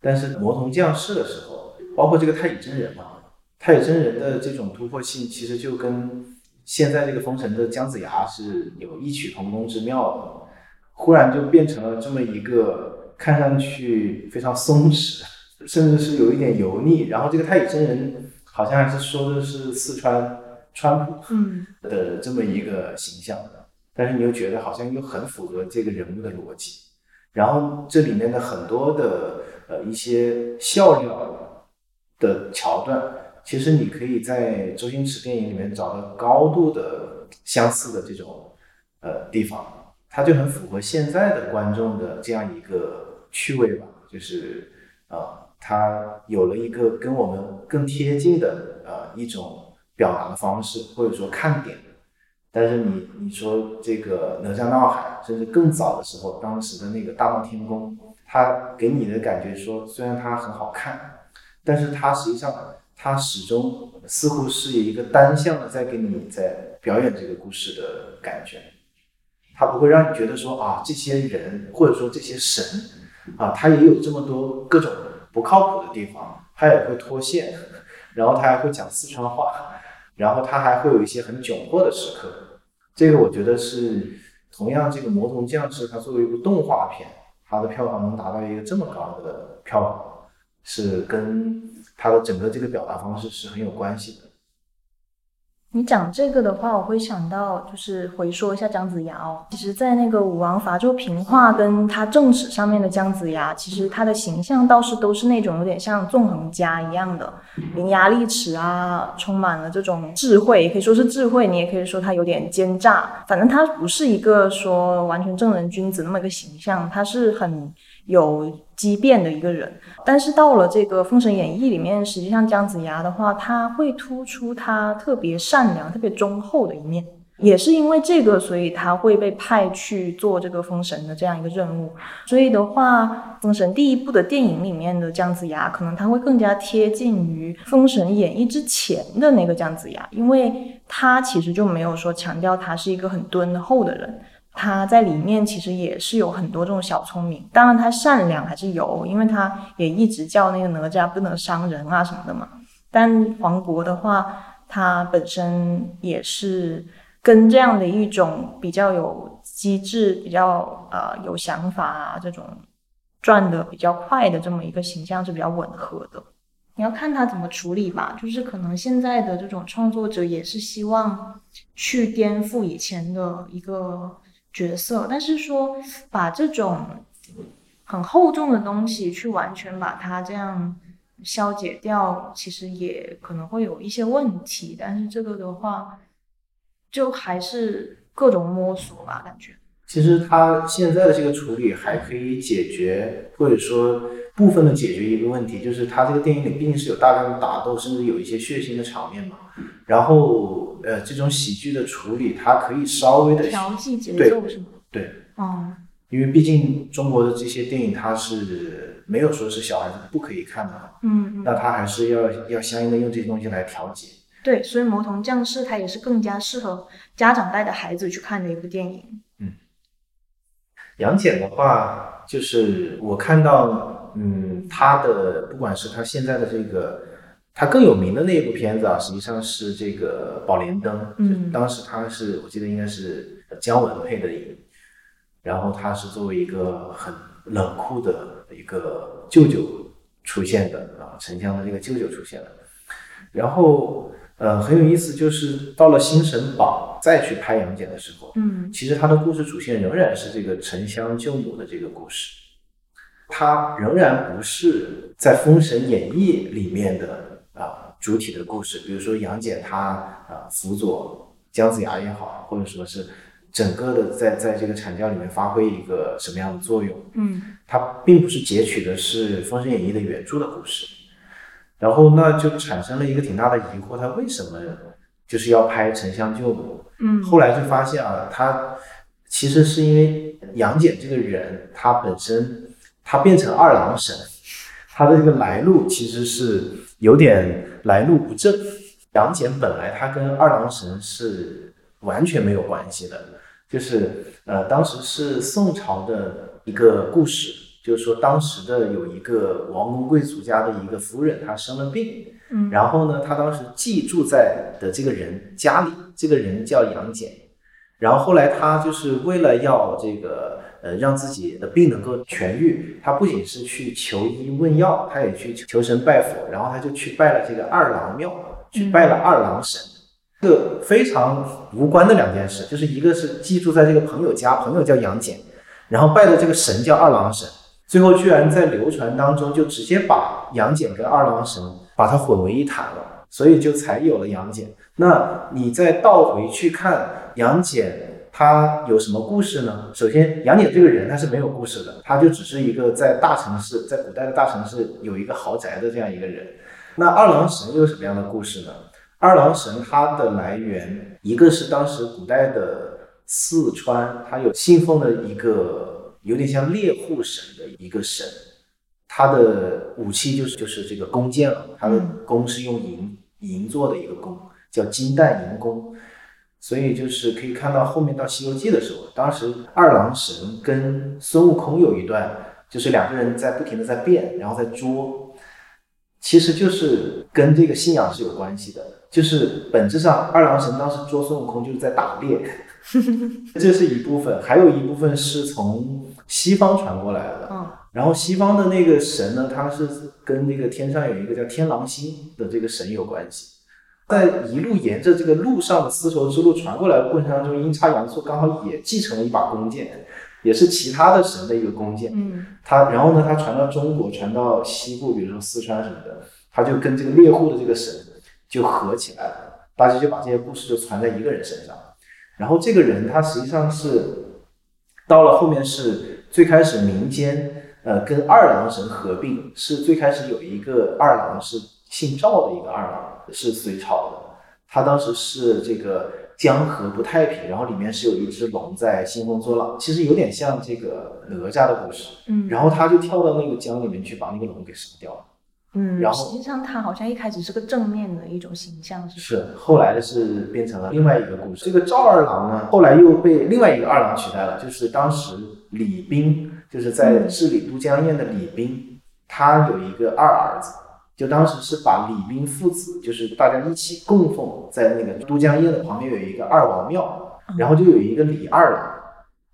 但是魔童降世的时候，包括这个太乙真人嘛，太乙真人的这种突破性，其实就跟现在这个封神的姜子牙是有异曲同工之妙的。忽然就变成了这么一个看上去非常松弛。甚至是有一点油腻，然后这个太乙真人好像还是说的是四川川普的这么一个形象的，但是你又觉得好像又很符合这个人物的逻辑，然后这里面的很多的呃一些笑料的桥段，其实你可以在周星驰电影里面找到高度的相似的这种呃地方，它就很符合现在的观众的这样一个趣味吧，就是啊。它有了一个跟我们更贴近的呃一种表达的方式，或者说看点。但是你你说这个哪吒闹海，甚至更早的时候，当时的那个大闹天宫，它给你的感觉说，虽然它很好看，但是它实际上它始终似乎是一个单向的在给你在表演这个故事的感觉，它不会让你觉得说啊这些人或者说这些神啊，他也有这么多各种不靠谱的地方，他也会脱线，然后他还会讲四川话。然后他还会有一些很窘迫的时刻，这个我觉得是同样，这个《魔童降世》它作为一部动画片，它的票房能达到一个这么高的票房，是跟它的整个这个表达方式是很有关系的。你讲这个的话，我会想到就是回说一下姜子牙哦。其实，在那个武王伐纣平话跟他正史上面的姜子牙，其实他的形象倒是都是那种有点像纵横家一样的，伶牙俐齿啊，充满了这种智慧，也可以说是智慧，你也可以说他有点奸诈。反正他不是一个说完全正人君子那么一个形象，他是很。有机变的一个人，但是到了这个《封神演义》里面，实际上姜子牙的话，他会突出他特别善良、特别忠厚的一面。也是因为这个，所以他会被派去做这个封神的这样一个任务。所以的话，封神第一部的电影里面的姜子牙，可能他会更加贴近于《封神演义》之前的那个姜子牙，因为他其实就没有说强调他是一个很敦厚的人。他在里面其实也是有很多这种小聪明，当然他善良还是有，因为他也一直叫那个哪吒不能伤人啊什么的嘛。但黄渤的话，他本身也是跟这样的一种比较有机智、比较呃有想法啊这种转的比较快的这么一个形象是比较吻合的。你要看他怎么处理吧，就是可能现在的这种创作者也是希望去颠覆以前的一个。角色，但是说把这种很厚重的东西去完全把它这样消解掉，其实也可能会有一些问题。但是这个的话，就还是各种摸索吧，感觉。其实他现在的这个处理还可以解决，或者说部分的解决一个问题，就是他这个电影里毕竟是有大量的打斗，甚至有一些血腥的场面嘛。然后，呃，这种喜剧的处理，它可以稍微的调剂节奏，是吗？对，哦，因为毕竟中国的这些电影，它是没有说是小孩子不可以看的，嗯，那它还是要要相应的用这些东西来调节。对，所以《魔童降世》它也是更加适合家长带着孩子去看的一部电影。嗯，杨戬的话，就是我看到，嗯，他的不管是他现在的这个。他更有名的那一部片子啊，实际上是这个《宝莲灯》。嗯，当时他是我记得应该是姜文配的音，然后他是作为一个很冷酷的一个舅舅出现的啊，沉香的这个舅舅出现的。然后呃很有意思，就是到了《新神榜》再去拍杨戬的时候，嗯，其实他的故事主线仍然是这个沉香救母的这个故事，他仍然不是在《封神演义》里面的。啊，主体的故事，比如说杨戬他啊辅佐姜子牙也好，或者说是整个的在在这个阐教里面发挥一个什么样的作用？嗯，他并不是截取的是《封神演义》的原著的故事，然后那就产生了一个挺大的疑惑，他为什么就是要拍沉香救母？嗯，后来就发现啊，他其实是因为杨戬这个人，他本身他变成二郎神，他的这个来路其实是。有点来路不正。杨戬本来他跟二郎神是完全没有关系的，就是呃，当时是宋朝的一个故事，就是说当时的有一个王公贵族家的一个夫人，她生了病，嗯，然后呢，她当时寄住在的这个人家里，这个人叫杨戬，然后后来他就是为了要这个。呃，让自己的病能够痊愈，他不仅是去求医问药，他也去求神拜佛，然后他就去拜了这个二郎庙，去拜了二郎神。这个非常无关的两件事，就是一个是寄住在这个朋友家，朋友叫杨戬，然后拜的这个神叫二郎神，最后居然在流传当中就直接把杨戬跟二郎神把它混为一谈了，所以就才有了杨戬。那你再倒回去看杨戬。他有什么故事呢？首先，杨戬这个人他是没有故事的，他就只是一个在大城市，在古代的大城市有一个豪宅的这样一个人。那二郎神又有什么样的故事呢？二郎神它的来源，一个是当时古代的四川，它有信奉的一个有点像猎户神的一个神，他的武器就是就是这个弓箭了，他的弓是用银银做的一个弓，叫金弹银弓。所以就是可以看到后面到《西游记》的时候，当时二郎神跟孙悟空有一段，就是两个人在不停的在变，然后在捉，其实就是跟这个信仰是有关系的。就是本质上二郎神当时捉孙悟空就是在打猎，这是一部分，还有一部分是从西方传过来的。嗯，然后西方的那个神呢，他是跟那个天上有一个叫天狼星的这个神有关系。在一路沿着这个路上的丝绸之路传过来的过程当中，阴差阳错刚好也继承了一把弓箭，也是其他的神的一个弓箭。嗯，他然后呢，他传到中国，传到西部，比如说四川什么的，他就跟这个猎户的这个神就合起来了，大家就把这些故事就传在一个人身上。然后这个人他实际上是到了后面是最开始民间呃跟二郎神合并，是最开始有一个二郎是姓赵的一个二郎。是隋朝的，他当时是这个江河不太平，然后里面是有一只龙在兴风作浪，其实有点像这个哪吒的故事。嗯，然后他就跳到那个江里面去把那个龙给杀掉了。嗯，然后实际上他好像一开始是个正面的一种形象，是是，后来是变成了另外一个故事。这个赵二郎呢，后来又被另外一个二郎取代了，就是当时李冰，就是在治理都江堰的李冰，他有一个二儿子。就当时是把李冰父子，就是大家一起供奉在那个都江堰的旁边有一个二王庙，然后就有一个李二郎。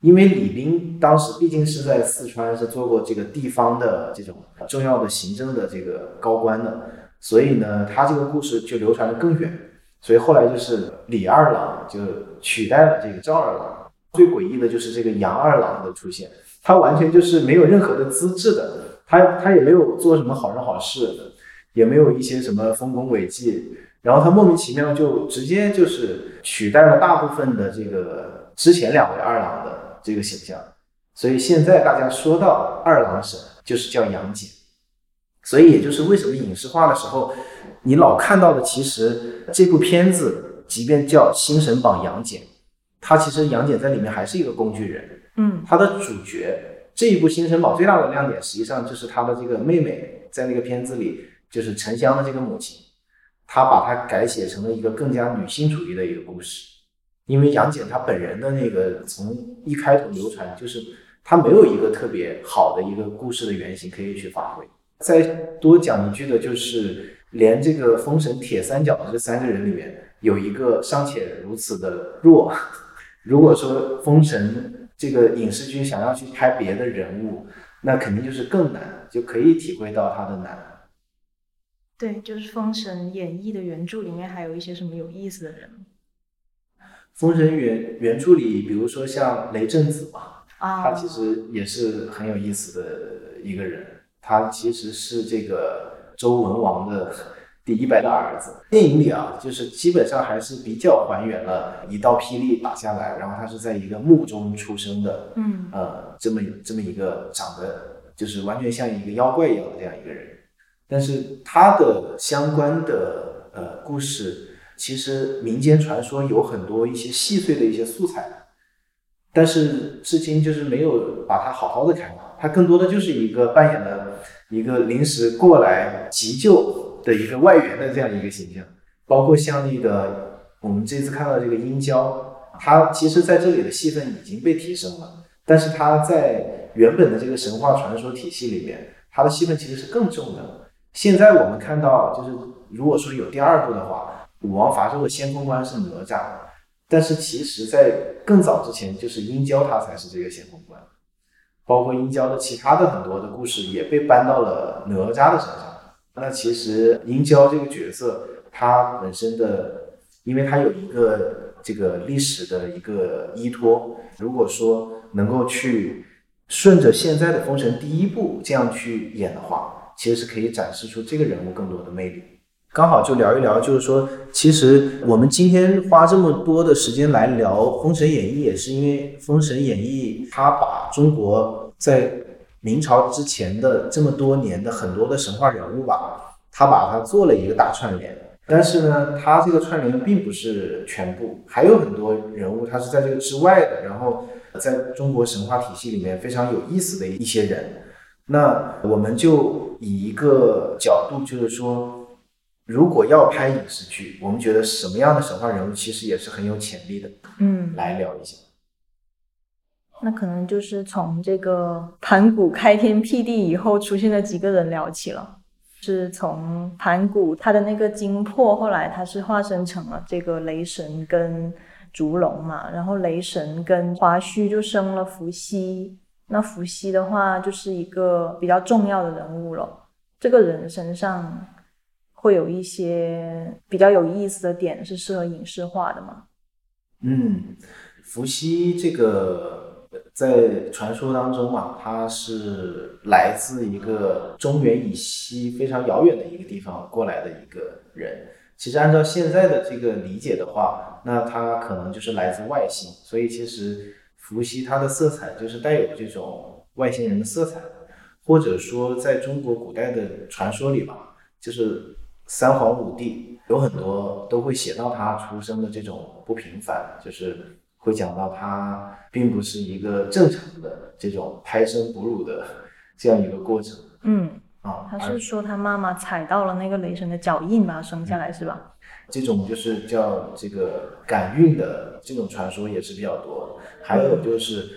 因为李冰当时毕竟是在四川是做过这个地方的这种重要的行政的这个高官的，所以呢，他这个故事就流传的更远。所以后来就是李二郎就取代了这个赵二郎。最诡异的就是这个杨二郎的出现，他完全就是没有任何的资质的，他他也没有做什么好人好事。也没有一些什么丰功伟绩，然后他莫名其妙就直接就是取代了大部分的这个之前两位二郎的这个形象，所以现在大家说到二郎神就是叫杨戬，所以也就是为什么影视化的时候，你老看到的其实这部片子即便叫《新神榜杨戬》，他其实杨戬在里面还是一个工具人，嗯，他的主角这一部《新神榜》最大的亮点实际上就是他的这个妹妹在那个片子里。就是沉香的这个母亲，她把它改写成了一个更加女性主义的一个故事。因为杨戬他本人的那个从一开头流传，就是他没有一个特别好的一个故事的原型可以去发挥。再多讲一句的就是，连这个封神铁三角的这三个人里面，有一个尚且如此的弱。如果说封神这个影视剧想要去拍别的人物，那肯定就是更难，就可以体会到他的难。对，就是《封神演义》的原著里面还有一些什么有意思的人？《封神》原原著里，比如说像雷震子嘛，啊，他其实也是很有意思的一个人。他其实是这个周文王的 第一百个儿子。电影里啊，就是基本上还是比较还原了一道霹雳打下来，然后他是在一个墓中出生的，嗯，呃，这么这么一个长得就是完全像一个妖怪一样的这样一个人。但是它的相关的呃故事，其实民间传说有很多一些细碎的一些素材，但是至今就是没有把它好好的开发，它更多的就是一个扮演了一个临时过来急救的一个外援的这样一个形象，包括像那个我们这次看到这个殷郊，他其实在这里的戏份已经被提升了，但是他在原本的这个神话传说体系里面，他的戏份其实是更重的。现在我们看到，就是如果说有第二部的话，武王伐纣的先锋官是哪吒，但是其实在更早之前，就是殷郊他才是这个先锋官，包括殷郊的其他的很多的故事也被搬到了哪吒的身上。那其实殷郊这个角色，他本身的，因为他有一个这个历史的一个依托，如果说能够去顺着现在的封神第一部这样去演的话。其实是可以展示出这个人物更多的魅力，刚好就聊一聊，就是说，其实我们今天花这么多的时间来聊《封神演义》，也是因为《封神演义》它把中国在明朝之前的这么多年的很多的神话人物吧，它把它做了一个大串联。但是呢，它这个串联并不是全部，还有很多人物它是在这个之外的。然后，在中国神话体系里面非常有意思的一些人，那我们就以一个角度，就是说。如果要拍影视剧，我们觉得什么样的神话人物其实也是很有潜力的。嗯，来聊一下。那可能就是从这个盘古开天辟地以后出现的几个人聊起了。是从盘古他的那个精魄，后来他是化身成了这个雷神跟烛龙嘛，然后雷神跟华胥就生了伏羲。那伏羲的话就是一个比较重要的人物了。这个人身上。会有一些比较有意思的点是适合影视化的吗？嗯，伏羲这个在传说当中嘛，他是来自一个中原以西非常遥远的一个地方过来的一个人。其实按照现在的这个理解的话，那他可能就是来自外星。所以其实伏羲他的色彩就是带有这种外星人的色彩，或者说在中国古代的传说里吧，就是。三皇五帝有很多都会写到他出生的这种不平凡，就是会讲到他并不是一个正常的这种胎生哺乳的这样一个过程。嗯，啊，他是说他妈妈踩到了那个雷神的脚印把他生下来是吧？这种就是叫这个感孕的这种传说也是比较多。还有就是，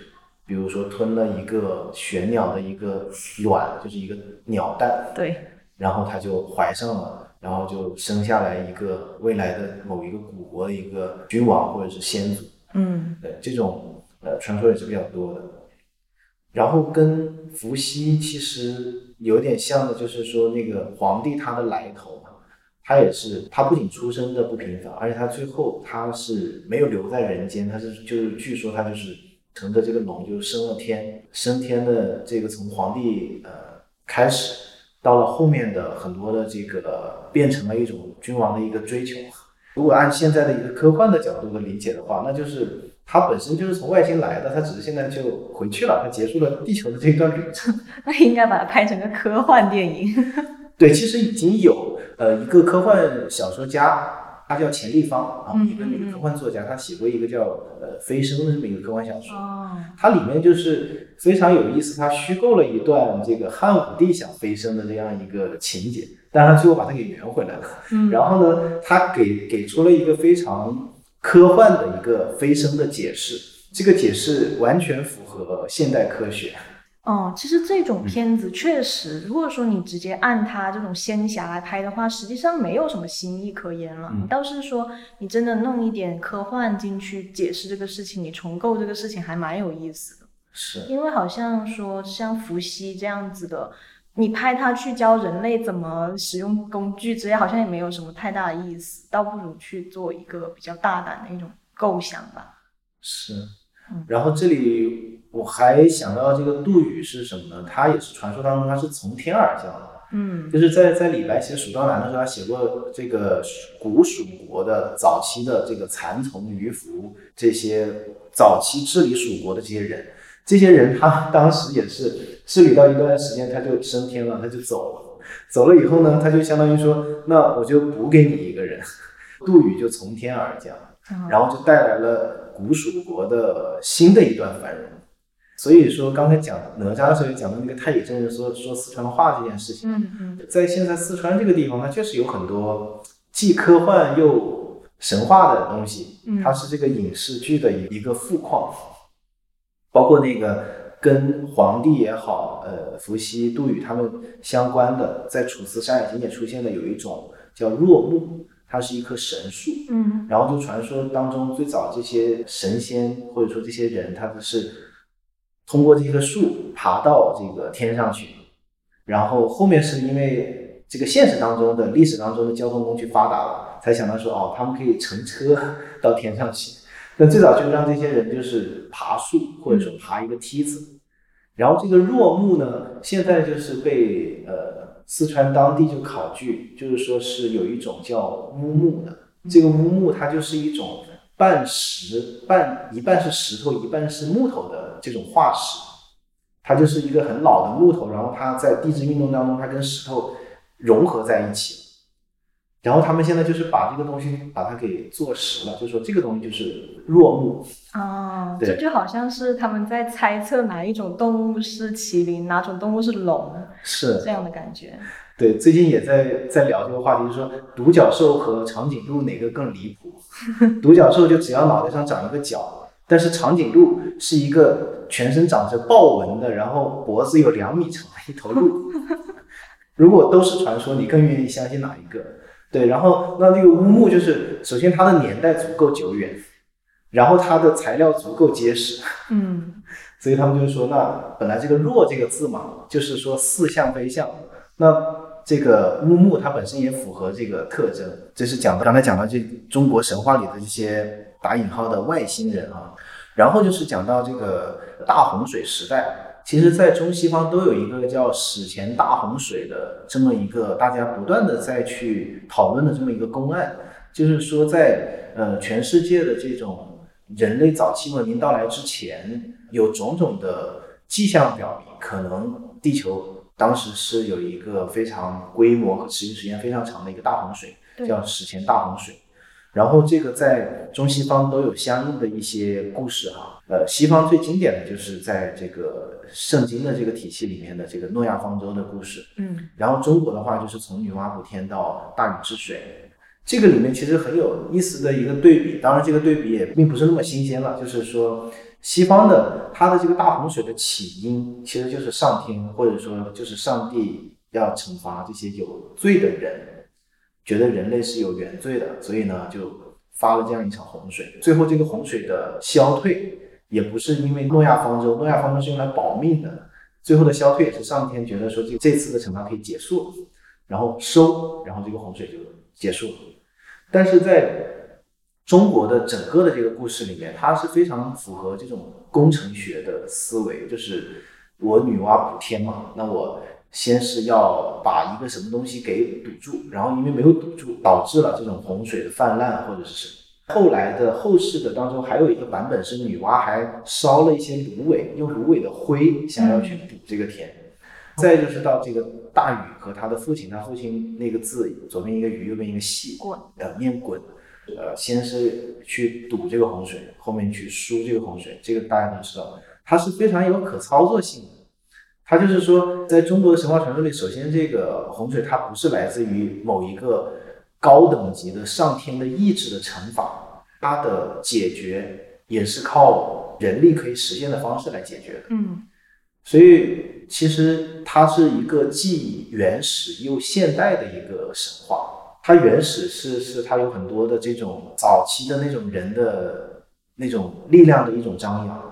比如说吞了一个玄鸟的一个卵，就是一个鸟蛋，对，然后他就怀上了。然后就生下来一个未来的某一个古国的一个君王或者是先祖，嗯，对，这种呃传说也是比较多的。然后跟伏羲其实有点像的，就是说那个皇帝他的来头嘛，他也是他不仅出生的不平凡，而且他最后他是没有留在人间，他是就是据说他就是乘着这个龙就升了天，升天的这个从皇帝呃开始。到了后面的很多的这个变成了一种君王的一个追求。如果按现在的一个科幻的角度的理解的话，那就是他本身就是从外星来的，他只是现在就回去了，他结束了地球的这段旅程。那应该把它拍成个科幻电影。对，其实已经有呃一个科幻小说家。他叫钱立方啊，一个女科幻作家，她写过一个叫呃《飞升》的这么一个科幻小说。它里面就是非常有意思，它虚构了一段这个汉武帝想飞升的这样一个情节，但他最后把它给圆回来了。然后呢，他给给出了一个非常科幻的一个飞升的解释，这个解释完全符合现代科学。哦，其实这种片子确实，如果说你直接按它这种仙侠来拍的话，实际上没有什么新意可言了。你倒是说你真的弄一点科幻进去解释这个事情，你重构这个事情还蛮有意思的。是，因为好像说像伏羲这样子的，你拍他去教人类怎么使用工具之类，好像也没有什么太大的意思，倒不如去做一个比较大胆的一种构想吧。是，然后这里。我还想到这个杜宇是什么呢？他也是传说当中他是从天而降的，嗯，就是在在李白写《蜀道难》的时候，他写过这个古蜀国的早期的这个蚕丛鱼凫这些早期治理蜀国的这些人，这些人他当时也是治理到一段时间他就升天了，他就走了，走了以后呢，他就相当于说，那我就补给你一个人，杜宇就从天而降，然后就带来了古蜀国的新的一段繁荣。所以说，刚才讲哪吒的时候讲到那个太乙真人说说四川话这件事情，嗯嗯，在现在四川这个地方，它确实有很多既科幻又神话的东西，它是这个影视剧的一一个富矿，包括那个跟皇帝也好，呃，伏羲、杜宇他们相关的，在楚辞山海经也出现的有一种叫若木，它是一棵神树，嗯，然后就传说当中最早这些神仙或者说这些人，他们是。通过这棵树爬到这个天上去，然后后面是因为这个现实当中的历史当中的交通工具发达了，才想到说哦，他们可以乘车到天上去。那最早就让这些人就是爬树，或者说爬一个梯子。然后这个若木呢，现在就是被呃四川当地就考据，就是说是有一种叫乌木的，这个乌木它就是一种半石半一半是石头一半是木头的这种化石，它就是一个很老的木头，然后它在地质运动当中它跟石头融合在一起了。然后他们现在就是把这个东西把它给做实了，就说这个东西就是若木啊，这就好像是他们在猜测哪一种动物是麒麟，哪种动物是龙，是这样的感觉。对，最近也在在聊这个话题，就是说独角兽和长颈鹿哪个更离谱？独角兽就只要脑袋上长一个角，但是长颈鹿是一个全身长着豹纹的，然后脖子有两米长的一头鹿。如果都是传说，你更愿意相信哪一个？对，然后那这个乌木就是，首先它的年代足够久远，然后它的材料足够结实，嗯所以他们就说，那本来这个“弱”这个字嘛，就是说似像非像。那这个乌木它本身也符合这个特征，这是讲的刚才讲到这中国神话里的这些打引号的外星人啊。然后就是讲到这个大洪水时代，其实在中西方都有一个叫史前大洪水的这么一个大家不断的在去讨论的这么一个公案，就是说在呃全世界的这种人类早期文明到来之前，有种种的迹象表明，可能地球当时是有一个非常规模和持续时间非常长的一个大洪水，叫史前大洪水。然后这个在中西方都有相应的一些故事哈，呃，西方最经典的就是在这个圣经的这个体系里面的这个诺亚方舟的故事，嗯然后中国的话就是从女娲补天到大禹治水，这个里面其实很有意思的一个对比。当然，这个对比也并不是那么新鲜了，就是说西方的它的这个大洪水的起因其实就是上天或者说就是上帝要惩罚这些有罪的人，觉得人类是有原罪的，所以呢就发了这样一场洪水。最后这个洪水的消退也不是因为诺亚方舟，诺亚方舟是用来保命的。最后的消退是上天觉得说这这次的惩罚可以结束了，然后收，然后这个洪水就结束了。但是在中国的整个的这个故事里面，它是非常符合这种工程学的思维，就是我女娲补天嘛，那我先是要把一个什么东西给堵住，然后因为没有堵住，导致了这种洪水的泛滥或者是什么。后来的后世的当中，还有一个版本是女娲还烧了一些芦苇，用芦苇的灰想要去补这个田。再就是到这个大禹和他的父亲，他父亲那个字左边一个禹，右边一个系，滚呃，念滚，呃，先是去堵这个洪水，后面去输这个洪水，这个大家都知道，它是非常有可操作性的。它就是说，在中国的神话传说里，首先这个洪水它不是来自于某一个高等级的上天的意志的惩罚，它的解决也是靠人力可以实现的方式来解决的。嗯所以其实它是一个既原始又现代的一个神话。它原始是是它有很多的这种早期的那种人的那种力量的一种张扬，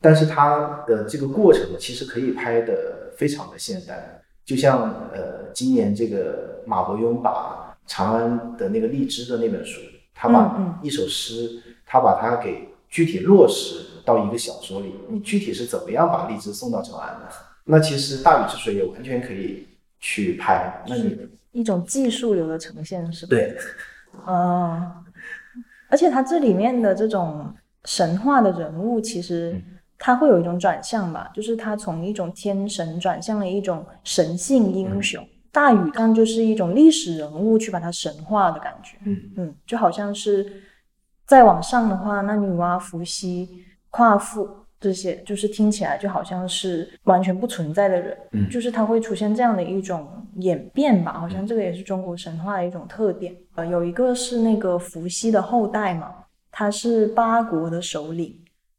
但是它的这个过程其实可以拍的非常的现代。就像呃，今年这个马伯庸把长安的那个荔枝的那本书，他嗯把嗯一首诗，他把它给具体落实到一个小说里，你具体是怎么样把荔枝送到长安的？那其实大禹治水也完全可以去拍。那你一种技术流的呈现是吧？对。哦，而且它这里面的这种神话的人物，其实嗯。它会有一种转向吧，就是它从一种天神转向了一种神性英雄。大禹当就是一种历史人物去把它神化的感觉，嗯。嗯，就好像是再往上的话，那女娲、伏羲、夸父这些，就是听起来就好像是完全不存在的人，嗯就是他会出现这样的一种演变吧，好像这个也是中国神话的一种特点。呃，有一个是那个伏羲的后代嘛，他是八国的首领，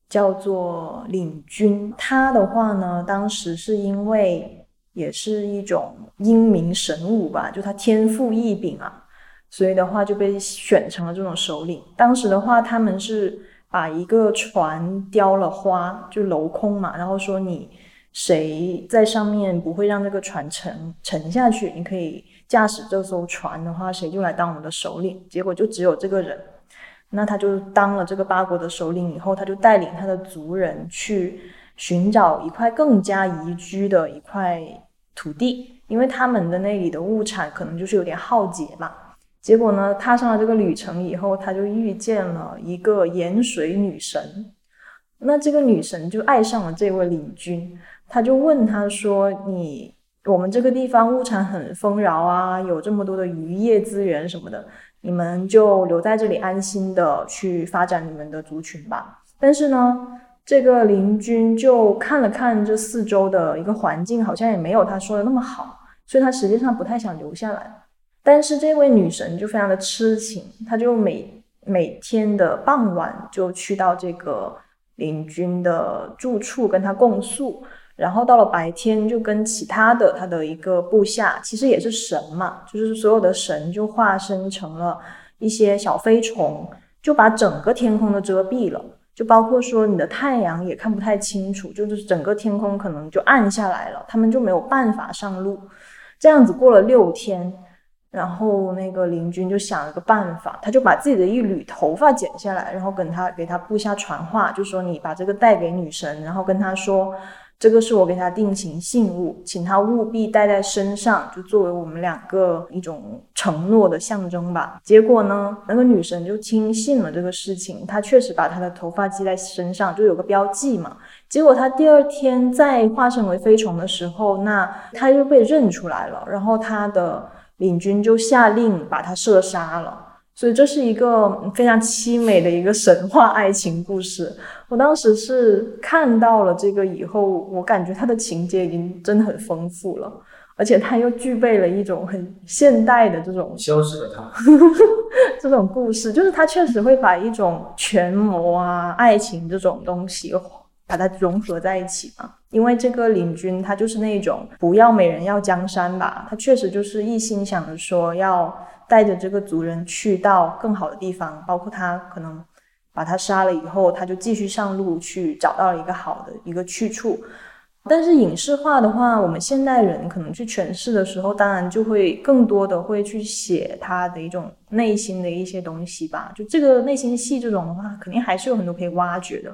叫做领军。他的话呢，当时是因为也是一种英明神武吧，就他天赋异禀啊，所以的话就被选成了这种首领。当时的话，他们是把一个船雕了花，就镂空嘛，然后说你谁在上面不会让这个船沉沉下去，你可以驾驶这艘船的话，谁就来当我们的首领。结果就只有这个人，那他就当了这个八国的首领以后，他就带领他的族人去寻找一块更加宜居的一块土地，因为他们的那里的物产可能就是有点浩劫吧。结果呢，踏上了这个旅程以后，他就遇见了一个盐水女神。那这个女神就爱上了这位领军，他就问他说：“你我们这个地方物产很丰饶啊，有这么多的渔业资源什么的，你们就留在这里安心的去发展你们的族群吧。”但是呢，这个邻军就看了看这四周的一个环境，好像也没有他说的那么好，所以他实际上不太想留下来。但是这位女神就非常的痴情，她就每每天的傍晚就去到这个。领军的住处跟他共宿，然后到了白天就跟其他的他的一个部下，其实也是神嘛，就是所有的神就化身成了一些小飞虫，就把整个天空都遮蔽了，就包括说你的太阳也看不太清楚，就是整个天空可能就暗下来了，他们就没有办法上路，这样子过了六天。然后那个林军就想了个办法，他就把自己的一缕头发剪下来，然后跟他给他部下传话，就说你把这个带给女神，然后跟他说，这个是我给他定情信物，请他务必带在身上，就作为我们两个一种承诺的象征吧。结果呢，那个女神就听信了这个事情，她确实把她的头发系在身上，就有个标记嘛。结果她第二天再化身为飞虫的时候，那她就被认出来了，然后她的。领军就下令把他射杀了，所以这是一个非常凄美的一个神话爱情故事。我当时是看到了这个以后，我感觉他的情节已经真的很丰富了，而且他又具备了一种很现代的这种消失的他 这种故事，就是他确实会把一种权谋啊、爱情这种东西。把它融合在一起嘛，因为这个领军他就是那种不要美人要江山吧，他确实就是一心想着说要带着这个族人去到更好的地方，包括他可能把他杀了以后，他就继续上路去找到了一个好的一个去处。但是影视化的话，我们现代人可能去诠释的时候，当然就会更多的会去写他的一种内心的一些东西吧。就这个内心戏这种的话，肯定还是有很多可以挖掘的。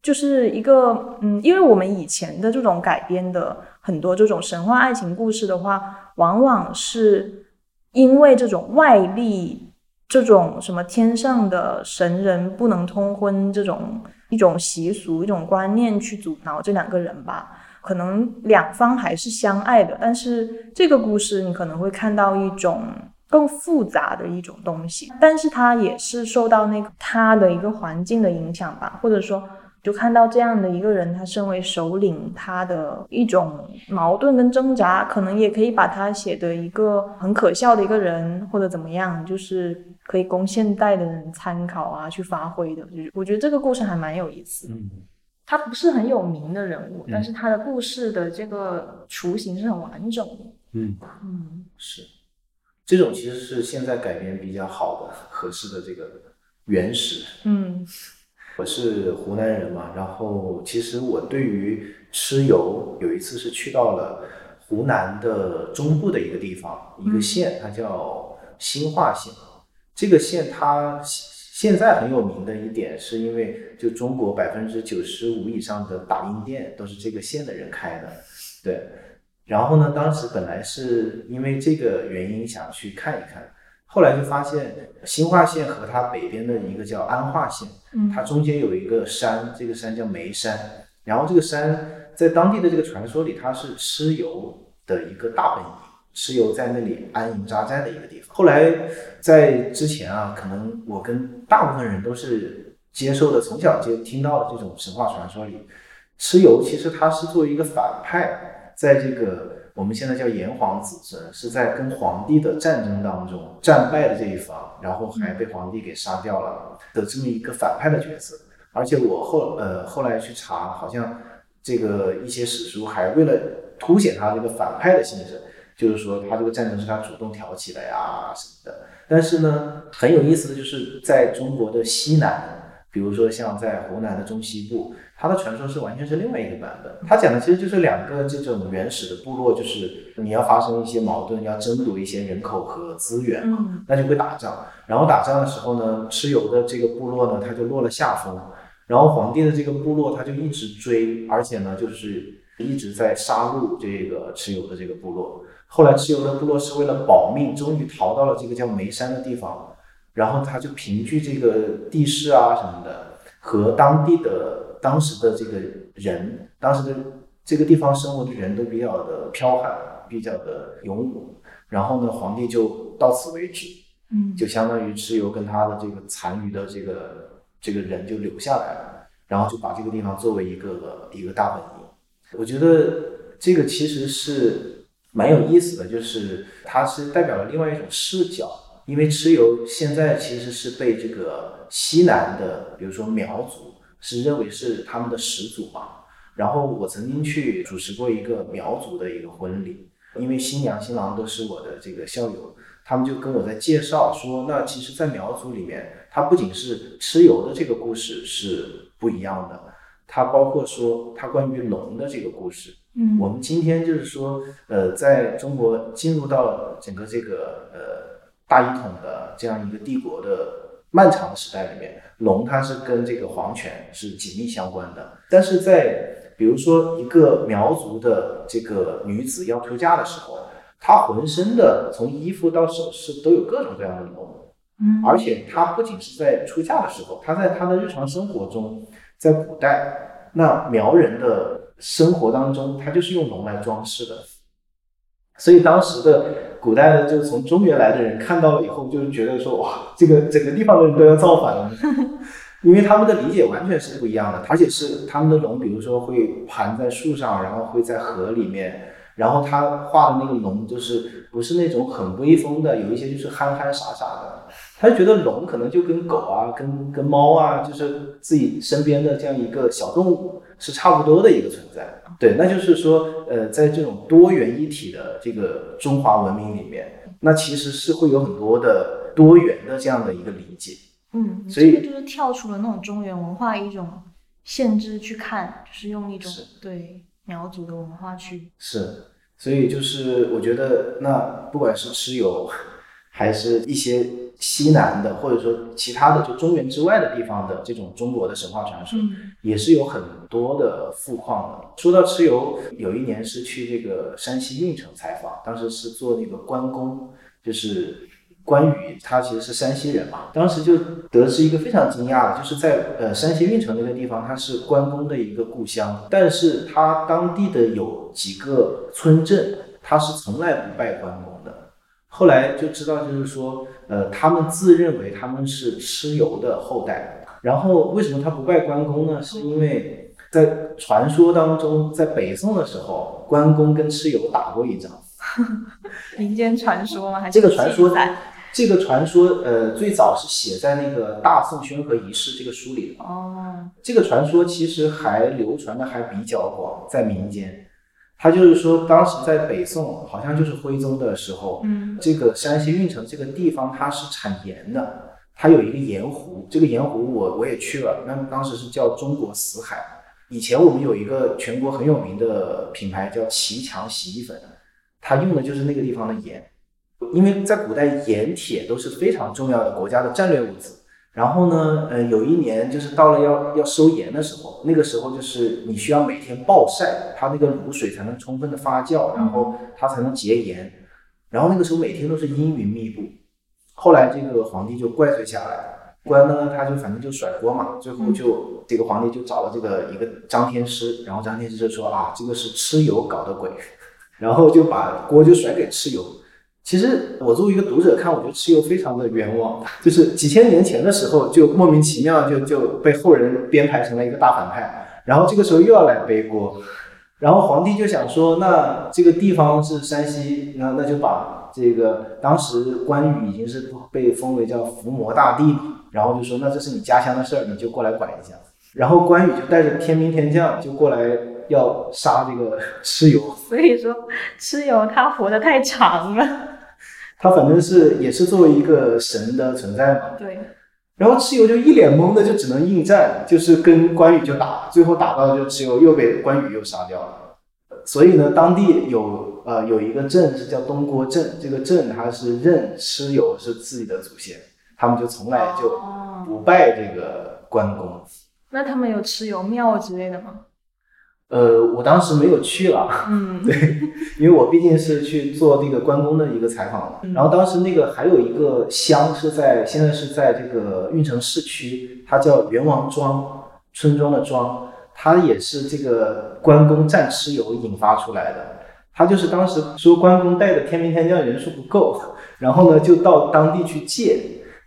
就是一个，嗯，因为我们以前的这种改编的很多这种神话爱情故事的话，往往是因为这种外力，这种什么天上的神人不能通婚这种一种习俗、一种观念去阻挠这两个人吧。可能两方还是相爱的，但是这个故事你可能会看到一种更复杂的一种东西，但是它也是受到那个他的一个环境的影响吧，或者说。就看到这样的一个人，他身为首领，他的一种矛盾跟挣扎，可能也可以把他写的一个很可笑的一个人，或者怎么样，就是可以供现代的人参考啊，去发挥的。就是我觉得这个故事还蛮有意思。嗯，他不是很有名的人物，但是他的故事的这个雏形是很完整的。嗯嗯，是，这种其实是现在改编比较好的、合适的这个原始。嗯。我是湖南人嘛，然后其实我对于蚩尤有一次是去到了湖南的中部的一个地方，一个县，它叫兴化县。这个县它现在很有名的一点，是因为就中国百分之九十五以上的打印店都是这个县的人开的，对。然后呢，当时本来是因为这个原因想去看一看。后来就发现，新化县和它北边的一个叫安化县，它中间有一个山，这个山叫眉山。然后这个山在当地的这个传说里，它是蚩尤的一个大本营，蚩尤在那里安营扎寨的一个地方。后来在之前啊，可能我跟大部分人都是接受的，从小就听到的这种神话传说里，蚩尤其实他是作为一个反派，在这个。我们现在叫炎黄子孙，是在跟皇帝的战争当中战败的这一方，然后还被皇帝给杀掉了的这么一个反派的角色。而且我后呃后来去查，好像这个一些史书还为了凸显他这个反派的性质，就是说他这个战争是他主动挑起的呀什么的。但是呢，很有意思的就是在中国的西南，比如说像在湖南的中西部。它的传说是完全是另外一个版本，它讲的其实就是两个这种原始的部落，就是你要发生一些矛盾，要争夺一些人口和资源嘛，那就会打仗。然后打仗的时候呢，蚩尤的这个部落呢，他就落了下风，然后皇帝的这个部落他就一直追，而且呢，就是一直在杀戮这个蚩尤的这个部落。后来蚩尤的部落是为了保命，终于逃到了这个叫眉山的地方，然后他就凭据这个地势啊什么的，和当地的当时的这个人，当时的这个地方生活的人都比较的剽悍，比较的勇武。然后呢，皇帝就到此为止，嗯，就相当于蚩尤跟他的这个残余的这个这个人就留下来了，然后就把这个地方作为一个一个大本营。我觉得这个其实是蛮有意思的，就是它是代表了另外一种视角，因为蚩尤现在其实是被这个西南的，比如说苗族是认为是他们的始祖嘛。然后我曾经去主持过一个苗族的一个婚礼。因为新娘新郎都是我的这个校友，他们就跟我在介绍说，那其实，在苗族里面，它不仅是蚩尤的这个故事是不一样的，它包括说它关于龙的这个故事。嗯，我们今天就是说，呃，在中国进入到整个这个呃大一统的这样一个帝国的漫长的时代里面，龙它是跟这个皇权是紧密相关的，但是在比如说，一个苗族的这个女子要出嫁的时候，她浑身的从衣服到首饰都有各种各样的龙，嗯，而且她不仅是在出嫁的时候，她在她的日常生活中，在古代那苗人的生活当中，她就是用龙来装饰的。所以当时的古代的，就是从中原来的人看到了以后，就是觉得说，哇，这个整个地方的人都要造反了。因为他们的理解完全是不一样的，而且是他们的龙，比如说会盘在树上，然后会在河里面，然后他画的那个龙就是不是那种很威风的，有一些就是憨憨傻傻的，他就觉得龙可能就跟狗啊、跟跟猫啊，就是自己身边的这样一个小动物是差不多的一个存在。对，那就是说，呃，在这种多元一体的这个中华文明里面，那其实是会有很多的多元的这样的一个理解。嗯，所以这个就是跳出了那种中原文化一种限制去看，就是用一种对苗族的文化去是，所以就是我觉得那不管是蚩尤，还是一些西南的，或者说其他的就中原之外的地方的这种中国的神话传说，嗯也是有很多的富矿的。说到蚩尤，有一年是去这个山西运城采访，当时是做那个关公，就是。关羽他其实是山西人嘛，当时就得知一个非常惊讶的，就是在呃山西运城那个地方，它是关公的一个故乡，但是他当地的有几个村镇，他是从来不拜关公的。后来就知道，就是说，呃，他们自认为他们是蚩尤的后代。然后为什么他不拜关公呢？是因为在传说当中，在北宋的时候，关公跟蚩尤打过一仗。民间传说吗？还是这个传说这个传说，呃，最早是写在那个《大宋宣和遗事》这个书里的。哦，这个传说其实还流传的还比较广，在民间。他就是说，当时在北宋，好像就是徽宗的时候，嗯这个山西运城这个地方它是产盐的，它有一个盐湖，这个盐湖我我也去了，那当时是叫中国死海。以前我们有一个全国很有名的品牌叫齐强洗衣粉，它用的就是那个地方的盐。因为在古代，盐铁都是非常重要的国家的战略物资。然后呢，呃，有一年就是到了要要收盐的时候，那个时候就是你需要每天暴晒，它那个卤水才能充分的发酵，然后它才能结盐。然后那个时候每天都是阴云密布。后来这个皇帝就怪罪下来，官呢他就反正就甩锅嘛，最后就这个皇帝就找了这个一个张天师，然后张天师就说啊，这个是蚩尤搞的鬼，然后就把锅就甩给蚩尤。其实我作为一个读者看，我觉得蚩尤非常的冤枉，就是几千年前的时候就莫名其妙就就被后人编排成了一个大反派，然后这个时候又要来背锅，然后皇帝就想说，那这个地方是山西，那那就把这个当时关羽已经是被封为叫伏魔大帝，然后就说那这是你家乡的事儿，你就过来管一下，然后关羽就带着天兵天将就过来要杀这个 蚩尤。所以说蚩尤他活得太长了。他反正是也是作为一个神的存在嘛，对，然后蚩尤就一脸懵的，就只能应战，就是跟关羽就打，最后打到就蚩尤又被关羽又杀掉了。所以呢，当地有呃有一个镇是叫东郭镇，这个镇它是认蚩尤是自己的祖先，他们就从来就哦，不拜这个关公。那他们有蚩尤庙之类的吗？呃，我当时没有去了，嗯，对，因为我毕竟是去做那个关公的一个采访嘛然后当时那个还有一个乡是在现在是在这个运城市区，它叫元王庄，村庄的庄，它也是这个关公战蚩尤引发出来的。他就是当时说关公带的天兵天将人数不够，然后呢就到当地去借，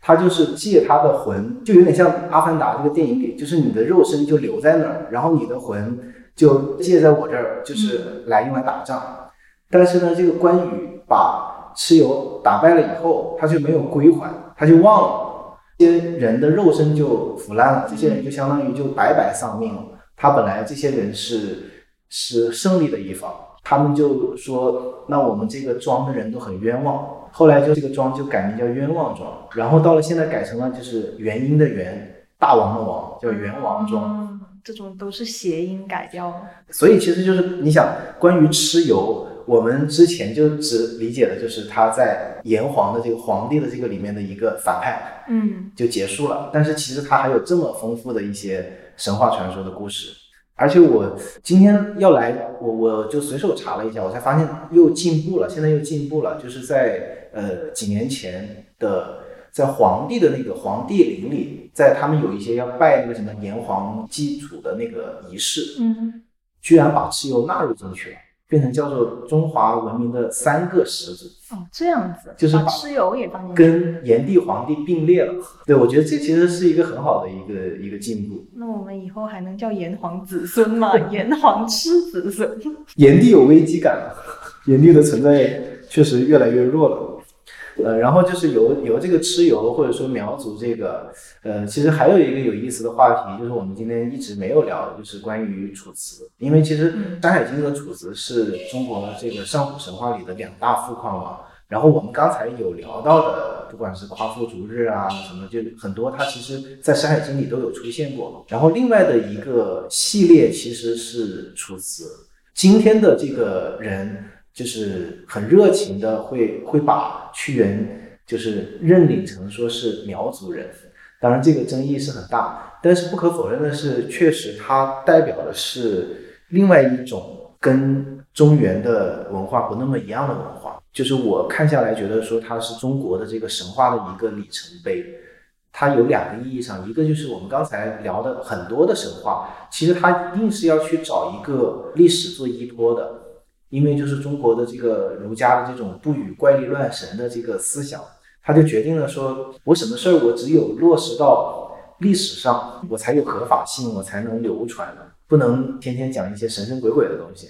他就是借他的魂，就有点像《阿凡达》这个电影里，就是你的肉身就留在那儿，然后你的魂就借在我这儿，就是来用来打仗。但是呢，这个关羽把蚩尤打败了以后，他就没有归还，他就忘了，这些人的肉身就腐烂了，这些人就相当于就白白丧命了。他本来这些人是是胜利的一方，他们就说，那我们这个庄的人都很冤枉。后来就这个庄就改名叫冤枉庄，然后到了现在改成了就是元婴的元，大王的王，叫元王庄。嗯，这种都是谐音改掉了。所以其实就是你想，关于蚩尤，我们之前就只理解的就是他在炎黄的这个皇帝的这个里面的一个反派，嗯就结束了。但是其实他还有这么丰富的一些神话传说的故事。而且我今天要来，我我就随手查了一下，我才发现又进步了，现在又进步了，就是在呃几年前的，在皇帝的那个皇帝陵里，在他们有一些要拜那个什么炎黄祭祖的那个仪式，嗯，居然把蚩尤纳入进去了，变成叫做中华文明的三个始祖，哦，这样子，就是把把蚩尤也放进去。跟炎帝、黄帝并列了。对，我觉得这其实是一个很好的一个一个进步。那我们以后还能叫炎黄子孙吗？炎黄吃子孙。炎帝有危机感了，炎帝的存在确实越来越弱了。呃，然后就是由由这个蚩尤或者说苗族这个，呃，其实还有一个有意思的话题，就是我们今天一直没有聊的，就是关于楚辞。因为其实《山海经》和楚辞是中国这个上古神话里的两大富矿嘛。然后我们刚才有聊到的，不管是夸父逐日啊什么，就很多它其实在《山海经》里都有出现过。然后另外的一个系列其实是楚辞。今天的这个人就是很热情的会会把屈原就是认领成说是苗族人，当然这个争议是很大，但是不可否认的是，确实它代表的是另外一种跟中原的文化不那么一样的文化。就是我看下来觉得说它是中国的这个神话的一个里程碑。它有两个意义上，一个就是我们刚才聊的很多的神话，其实它一定是要去找一个历史做依托的，因为就是中国的这个儒家的这种不与怪力乱神的这个思想，他就决定了说，我什么事儿我只有落实到历史上，我才有合法性，我才能流传，不能天天讲一些神神鬼鬼的东西。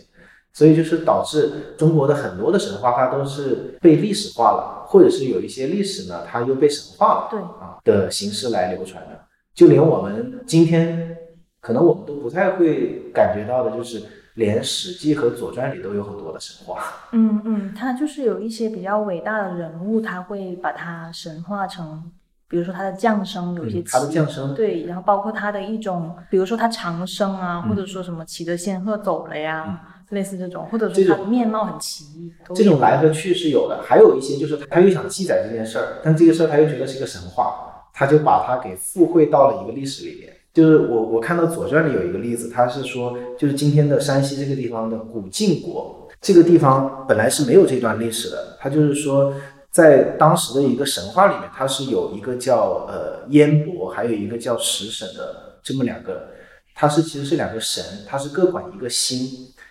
所以就是导致中国的很多的神话，它都是被历史化了，或者是有一些历史呢，它又被神化了，对啊的形式来流传的。就连我们今天，可能我们都不太会感觉到的，就是连《史记》和《左传》里都有很多的神话。嗯嗯，他就是有一些比较伟大的人物，他会把它神化成，比如说他的降生有一些嗯他的奇降生对，然后包括他的一种，比如说他长生啊，嗯或者说什么骑着仙鹤走了呀，类似这种，或者说他的面貌很奇异，都这种来和去是有的，还有一些就是他又想记载这件事儿，但这个事儿他又觉得是个神话，他就把它给附会到了一个历史里边。就是我我看到《左传》里有一个例子，他是说，就是今天的山西这个地方的古晋国，这个地方本来是没有这段历史的，他就是说，在当时的一个神话里面，它是有一个叫呃燕伯，还有一个叫石神的这么两个，它是其实是两个神，它是各管一个星，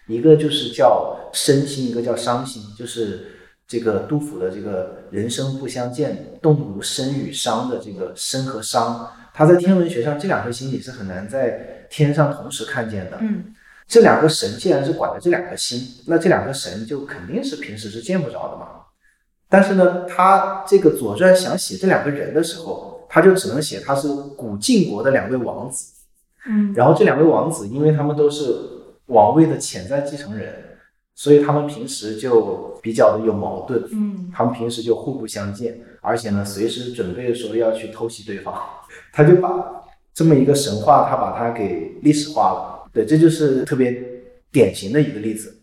一个就是叫身心，一个叫伤心，就是这个杜甫的这个人生不相见，动如身与伤的这个身和伤，它在天文学上这两颗星你是很难在天上同时看见的。嗯这两个神既然是管的这两颗星，那这两个神就肯定是平时是见不着的嘛。但是呢，他这个《左传》想写这两个人的时候，他就只能写他是古晋国的两位王子。嗯然后这两位王子，因为他们都是王位的潜在继承人，所以他们平时就比较的有矛盾。嗯他们平时就互不相见，而且呢，随时准备说要去偷袭对方。他就把这么一个神话，他把它给历史化了。对，这就是特别典型的一个例子。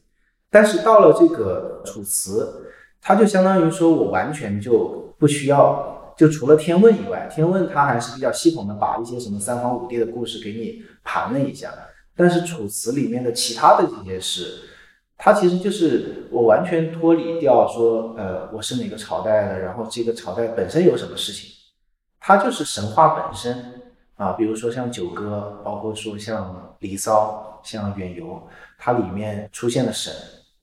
但是到了这个楚辞，它就相当于说我完全就不需要，就除了天问以外，天问它还是比较系统的把一些什么三皇五帝的故事给你盘了一下。但是《楚辞》里面的其他的这些诗，它其实就是我完全脱离掉说，呃，我是哪个朝代的，然后这个朝代本身有什么事情，它就是神话本身啊。比如说像《九歌》，包括说像《离骚》、像《远游》，它里面出现了神。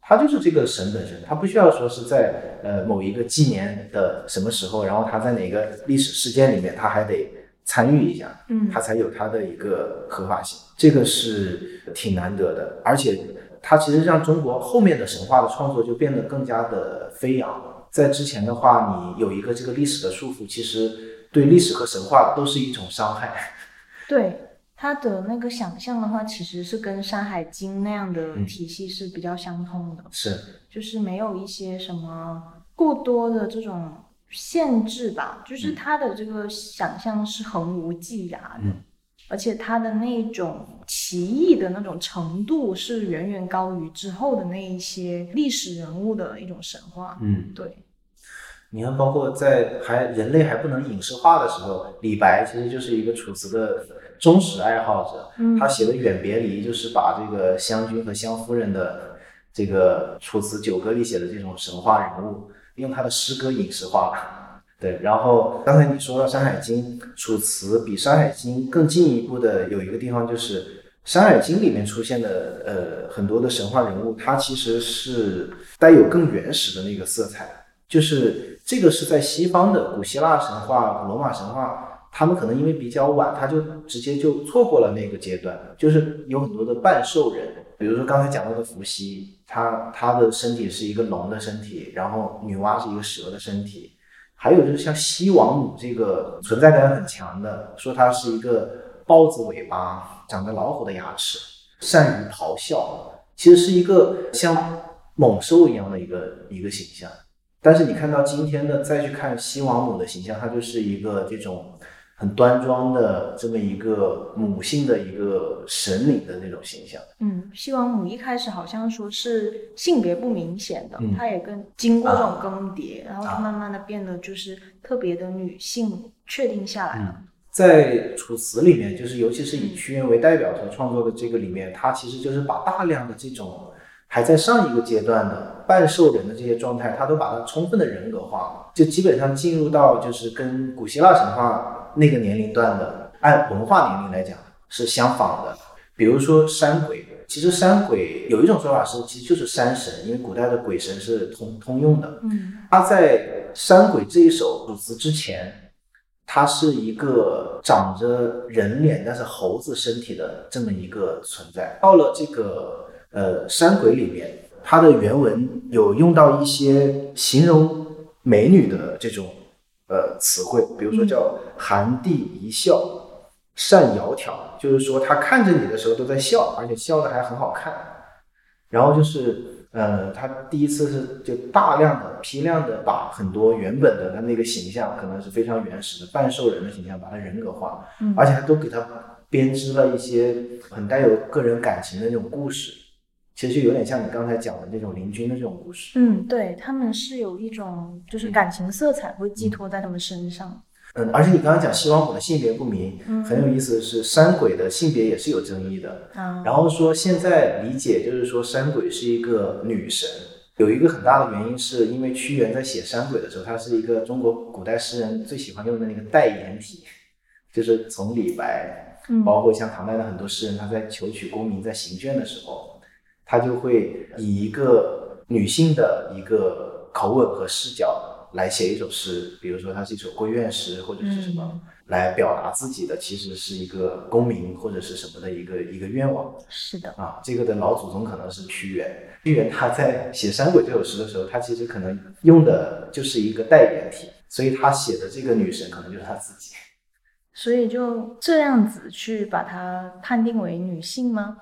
它就是这个神本身，它不需要说是在呃某一个纪年的什么时候，然后它在哪个历史事件里面，它还得参与一下，嗯，它才有它的一个合法性，这个是挺难得的。而且它其实让中国后面的神话的创作就变得更加的飞扬。在之前的话，你有一个这个历史的束缚，其实对历史和神话都是一种伤害。对。他的那个想象的话，其实是跟《山海经》那样的体系是比较相通的，是，就是没有一些什么过多的这种限制吧，就是他的这个想象是横无际涯的，而且他的那种奇异的那种程度是远远高于之后的那一些历史人物的一种神话，嗯，对。你看，包括在还人类还不能影视化的时候，李白其实就是一个楚辞的。忠实爱好者，他写的《远别离》就是把这个湘君和湘夫人的这个《楚辞九歌》里写的这种神话人物，用他的诗歌影视化了。对，然后刚才你说到《山海经》，楚辞比《山海经》更进一步的有一个地方，就是《山海经》里面出现的呃很多的神话人物，它其实是带有更原始的那个色彩，就是这个是在西方的古希腊神话、古罗马神话。他们可能因为比较晚，他就直接就错过了那个阶段，就是有很多的半兽人，比如说刚才讲到的伏羲，他他的身体是一个龙的身体，然后女娲是一个蛇的身体，还有就是像西王母这个存在感很强的，说她是一个豹子尾巴，长着老虎的牙齿，善于咆哮，其实是一个像猛兽一样的一个一个形象。但是你看到今天的再去看西王母的形象，它就是一个这种。很端庄的这么一个母性的一个神灵的那种形象。嗯，西王母一开始好像说是性别不明显的，她也跟经过这种更迭，然后慢慢的变得就是特别的女性确定下来了。在楚辞里面，就是尤其是以屈原为代表所创作的这个里面，它其实就是把大量的这种还在上一个阶段的半兽人的这些状态，他都把它充分的人格化了，就基本上进入到就是跟古希腊神话。那个年龄段的，按文化年龄来讲是相仿的。比如说山鬼，其实山鬼有一种说法是，其实就是山神，因为古代的鬼神是通通用的。嗯，他在山鬼这一首组词之前，他是一个长着人脸但是猴子身体的这么一个存在。到了这个呃山鬼里面，它的原文有用到一些形容美女的这种。呃，词汇，比如说叫含地一笑，善窈窕，就是说她看着你的时候都在笑，而且笑的还很好看。然后就是，呃，他第一次是就大量的、批量的把很多原本的他那个形象，可能是非常原始的半兽人的形象，把它人格化，而且还都给他编织了一些很带有个人感情的那种故事。其实就有点像你刚才讲的那种邻军的这种故事。嗯，对他们是有一种就是感情色彩会寄托在他们身上。嗯，而且你刚刚讲西王母的性别不明，很有意思的是山鬼的性别也是有争议的。嗯，然后说现在理解就是说山鬼是一个女神，有一个很大的原因是因为屈原在写山鬼的时候，他是一个中国古代诗人最喜欢用的那个代言体，就是从李白，包括像唐代的很多诗人，他在求取功名在行卷的时候。他就会以一个女性的一个口吻和视角来写一首诗，比如说它是一首闺怨诗或者是什么，来表达自己的其实是一个功名或者是什么的一个一个愿望。是的啊，这个的老祖宗可能是屈原。屈原他在写《山鬼》这首诗的时候，他其实可能用的就是一个代言体，所以他写的这个女神可能就是他自己。所以就这样子去把它判定为女性吗？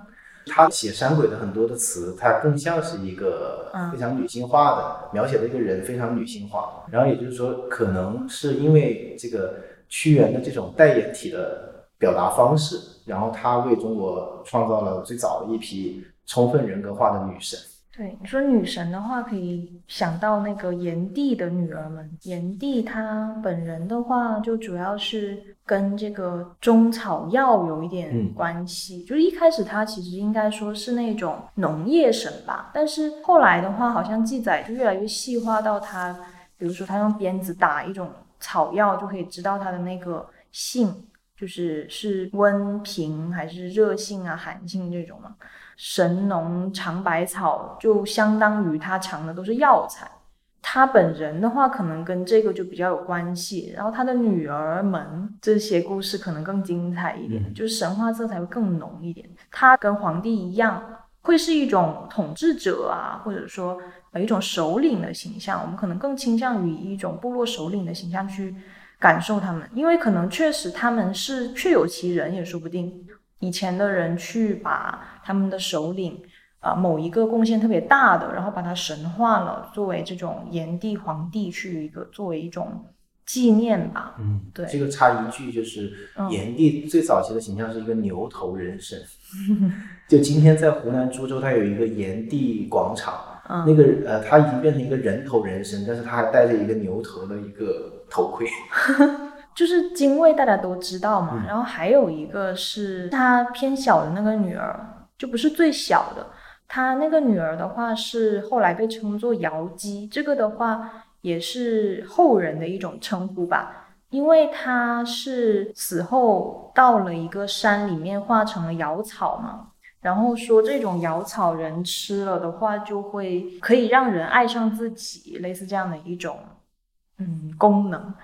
他写山鬼的很多的词，他更像是一个非常女性化的描写的一个人，非常女性化。然后也就是说，可能是因为这个屈原的这种代言体的表达方式，然后他为中国创造了最早的一批充分人格化的女神。对，你说女神的话，可以想到那个炎帝的女儿们。炎帝他本人的话，就主要是跟这个中草药有一点关系。就是一开始他其实应该说是那种农业神吧，但是后来的话，好像记载就越来越细化到他，比如说他用鞭子打一种草药，就可以知道它的那个性，就是是温平还是热性啊、寒性这种嘛。神农尝百草，就相当于他尝的都是药材。他本人的话，可能跟这个就比较有关系。然后他的女儿们这些故事可能更精彩一点，就是神话色彩会更浓一点。他跟皇帝一样，会是一种统治者啊，或者说呃一种首领的形象。我们可能更倾向于一种部落首领的形象去感受他们，因为可能确实他们是确有其人，也说不定。以前的人去把他们的首领，啊，某一个贡献特别大的，然后把它神化了，作为这种炎帝皇帝去一个作为一种纪念吧。嗯，对。这个插一句，就是炎帝最早期的形象是一个牛头人身。就今天在湖南株洲，它有一个炎帝广场，那个呃，他已经变成一个人头人身，但是他还戴着一个牛头的一个头盔。就是精卫，大家都知道嘛。然后还有一个是他偏小的那个女儿，就不是最小的。他那个女儿的话是后来被称作瑶姬，这个的话也是后人的一种称呼吧。因为他是死后到了一个山里面化成了瑶草嘛，然后说这种瑶草人吃了的话就会可以让人爱上自己，类似这样的一种嗯功能。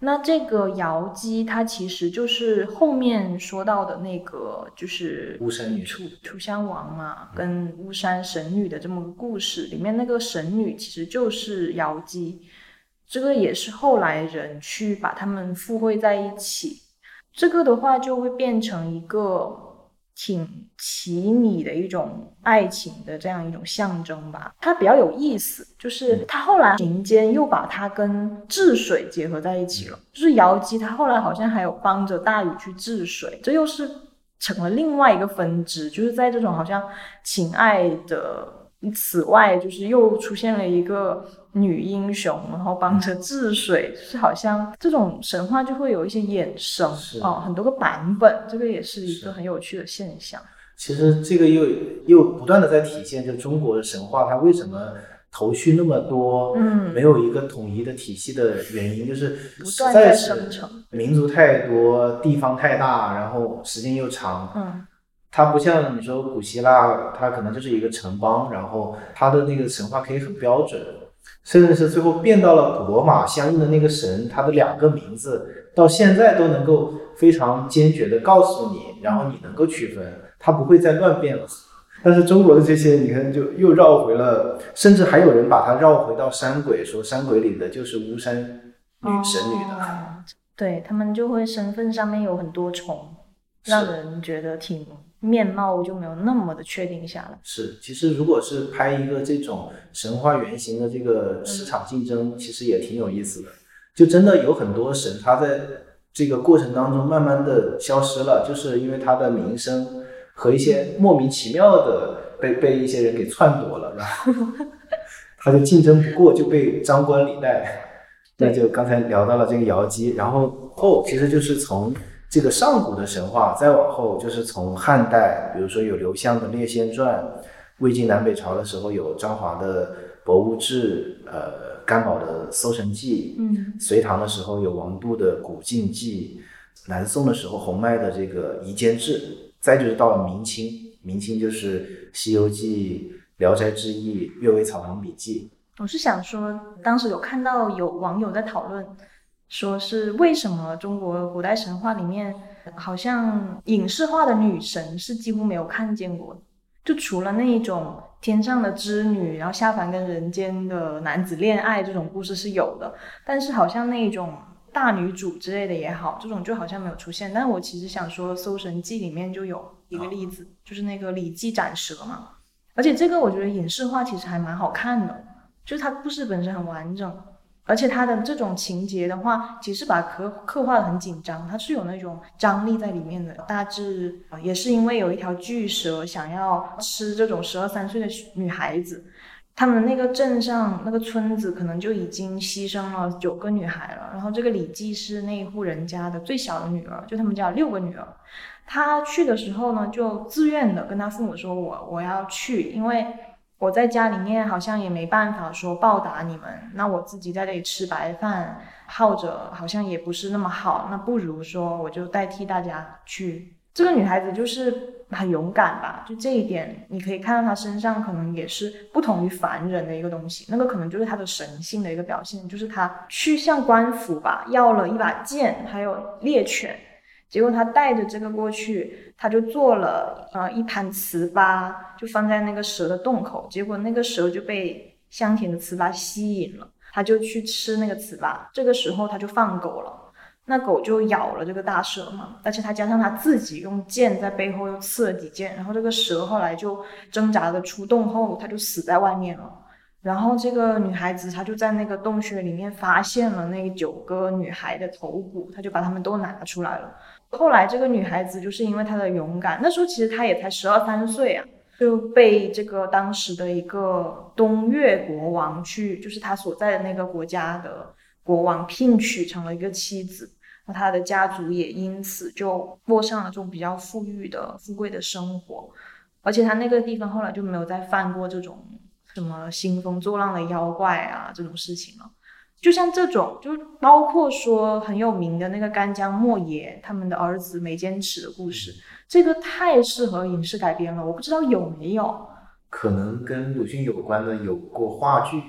那这个瑶姬，它其实就是后面说到的那个，就是巫山女楚楚襄王嘛，跟巫山神女的这么个故事里面，那个神女其实就是瑶姬，这个也是后来人去把他们附会在一起，这个的话就会变成一个。挺奇拟的一种爱情的这样一种象征吧，它比较有意思，就是它后来民间又把它跟治水结合在一起了，就是瑶姬，她后来好像还有帮着大禹去治水，这又是成了另外一个分支，就是在这种好像情爱的。此外，就是又出现了一个女英雄，然后帮着治水，是好像这种神话就会有一些衍生哦，很多个版本，这个也是一个很有趣的现象。其实这个又又不断的在体现，就中国的神话它为什么头绪那么多，嗯，没有一个统一的体系的原因，就是实在是民族太多，地方太大，然后时间又长，嗯。它不像你说古希腊，它可能就是一个城邦，然后它的那个神话可以很标准，甚至是最后变到了古罗马相应的那个神，它的两个名字到现在都能够非常坚决的告诉你，然后你能够区分，它不会再乱变了。但是中国的这些，你看就又绕回了，甚至还有人把它绕回到山鬼，说山鬼里的就是巫山女神女的，对他们就会身份上面有很多重，让人觉得挺。面貌就没有那么的确定下来。是，其实如果是拍一个这种神话原型的这个市场竞争，其实也挺有意思的。就真的有很多神，他在这个过程当中慢慢的消失了，就是因为他的名声和一些莫名其妙的被被一些人给篡夺了，然后 他就竞争不过，就被张冠李戴。那就刚才聊到了这个瑶姬，然后后其实就是从。这个上古的神话，再往后就是从汉代，比如说有刘向的《列仙传》，魏晋南北朝的时候有张华的《博物志》，呃，甘宝的《搜神记》，嗯，隋唐的时候有王度的《古镜记》，南宋的时候洪迈的这个《夷坚志》，再就是到了明清，明清就是《西游记》《聊斋志异》《阅微草堂笔记》。我是想说，当时有看到有网友在讨论。说是为什么中国古代神话里面好像影视化的女神是几乎没有看见过的，就除了那一种天上的织女，然后下凡跟人间的男子恋爱这种故事是有的，但是好像那一种大女主之类的也好，这种就好像没有出现。但我其实想说，《搜神记》里面就有一个例子，就是那个李记斩蛇嘛，而且这个我觉得影视化其实还蛮好看的，就是它故事本身很完整。而且它的这种情节的话，其实把刻刻画的很紧张，它是有那种张力在里面的。大致也是因为有一条巨蛇想要吃这种十二三岁的女孩子，他们那个镇上那个村子可能就已经牺牲了九个女孩了。然后这个李记是那一户人家的最小的女儿，就他们家有六个女儿。他去的时候呢，就自愿的跟他父母说：“我我要去，因为。”我在家里面好像也没办法说报答你们，那我自己在这里吃白饭耗着，好像也不是那么好。那不如说我就代替大家去。这个女孩子就是很勇敢吧，就这一点你可以看到她身上可能也是不同于凡人的一个东西，那个可能就是她的神性的一个表现，就是她去向官府吧要了一把剑，还有猎犬。结果她带着这个过去，他就做了呃一盘糍粑，就放在那个蛇的洞口。结果那个蛇就被香甜的糍粑吸引了，他就去吃那个糍粑。这个时候他就放狗了，那狗就咬了这个大蛇嘛。而且他加上他自己用剑在背后又刺了几剑，然后这个蛇后来就挣扎的出洞后，他就死在外面了。然后这个女孩子她就在那个洞穴里面发现了那九个女孩的头骨，她就把她们都拿出来了。后来这个女孩子就是因为她的勇敢，那时候其实她也才十二三岁啊，就被这个当时的一个东越国王去，就是他所在的那个国家的国王聘娶成了一个妻子，那他的家族也因此就过上了这种比较富裕的富贵的生活，而且他那个地方后来就没有再犯过这种什么兴风作浪的妖怪啊这种事情了。就像这种，就包括说很有名的那个干将莫邪他们的儿子梅坚尺的故事，这个太适合影视改编了。我不知道有没有，可能跟鲁迅有关的有过话剧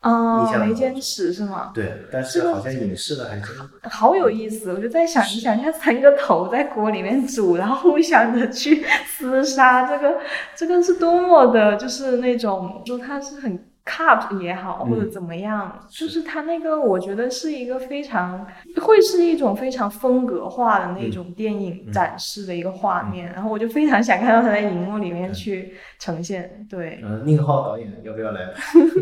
啊，梅坚尺是吗？对，但是好像影视的还是好有意思。我就在想，你想一下，三个头在锅里面煮，然后互相的去 厮杀，这个这个是多么的，就是那种说它是很。Cut 也好，或者怎么样，就是他那个，我觉得是一个非常会是一种非常风格化的那种电影展示的一个画面，然后我就非常想看到他在荧幕里面去呈现。对，嗯，宁浩导演要不要来？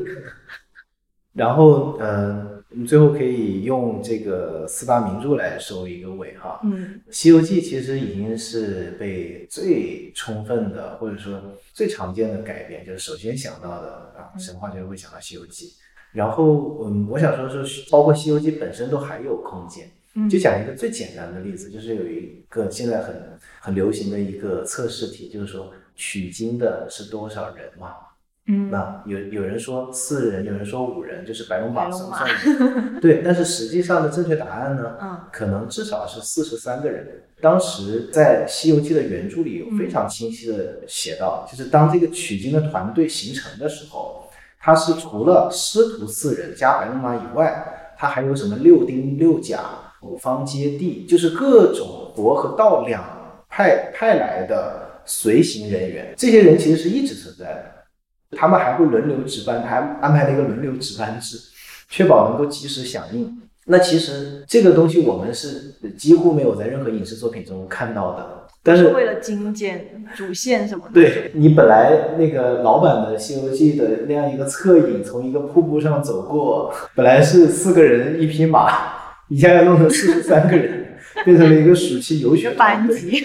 然后，嗯。我们最后可以用这个四大名著来收一个尾哈。嗯，《西游记》其实已经是被最充分的或者说最常见的改编，就是首先想到的啊，神话就会想到《西游记》。然后，嗯，我想说是包括《西游记》本身都还有空间。嗯，就讲一个最简单的例子，就是有一个现在很很流行的一个测试题，就是说取经的是多少人嘛？嗯，那有有人说四人，有人说五人，就是白龙马算不算？对，但是实际上的正确答案呢？嗯，可能至少是四十三个人。当时在《西游记》的原著里有非常清晰的写到，就是当这个取经的团队形成的时候，他是除了师徒四人加白龙马以外，他还有什么六丁六甲五方揭谛，就是各种佛和道两派派来的随行人员。这些人其实是一直存在的。他们还会轮流值班，还安排了一个轮流值班制，确保能够及时响应。那其实这个东西我们是几乎没有在任何影视作品中看到的。但是为了精简主线什么的。对你本来那个老版的《西游记》的那样一个侧影，从一个瀑布上走过，本来是四个人一匹马，一下要弄成四十三个人，变成了一个暑期游学班级。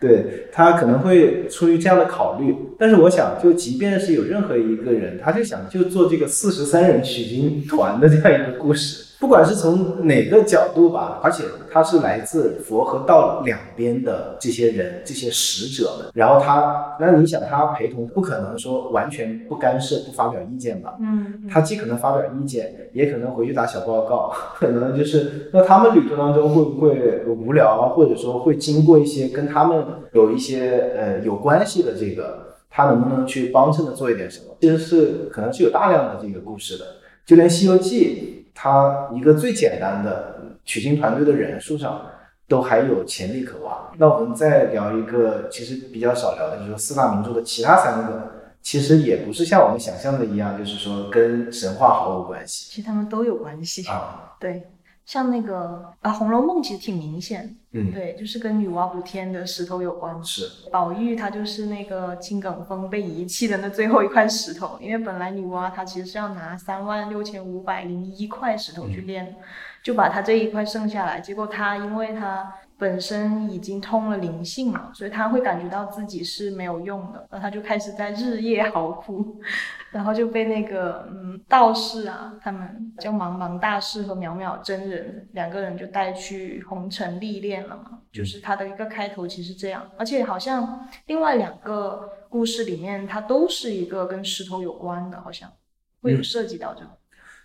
对他可能会出于这样的考虑，但是我想，就即便是有任何一个人，他就想就做这个四十三人取经团的这样一个故事。不管是从哪个角度吧，而且他是来自佛和道两边的这些人，这些使者们。然后他，那你想他陪同，不可能说完全不干涉、不发表意见吧？嗯，他既可能发表意见，也可能回去打小报告。可能就是那他们旅途当中会不会无聊，或者说会经过一些跟他们有一些呃有关系的这个，他能不能去帮衬的做一点什么？其实是可能是有大量的这个故事的，就连《西游记》。他一个最简单的取经团队的人数上，都还有潜力可挖。那我们再聊一个，其实比较少聊的，就是说四大名著的其他三个，其实也不是像我们想象的一样，就是说跟神话毫无关系。其实他们都有关系啊。对，像那个啊，《红楼梦》其实挺明显，嗯，对，就是跟女娲补天的石头有关。是宝玉他就是那个青埂峰被遗弃的那最后一块石头，因为本来女娲她其实是要拿三万六千五百零一块石头去炼，就把他这一块剩下来，结果他因为他。本身已经通了灵性了，所以他会感觉到自己是没有用的，然后他就开始在日夜嚎哭，然后就被那个嗯道士啊，他们叫茫茫大师和淼淼真人两个人就带去红尘历练了嘛，就是他的一个开头其实这样，而且好像另外两个故事里面，它都是一个跟石头有关的，好像会有涉及到这个。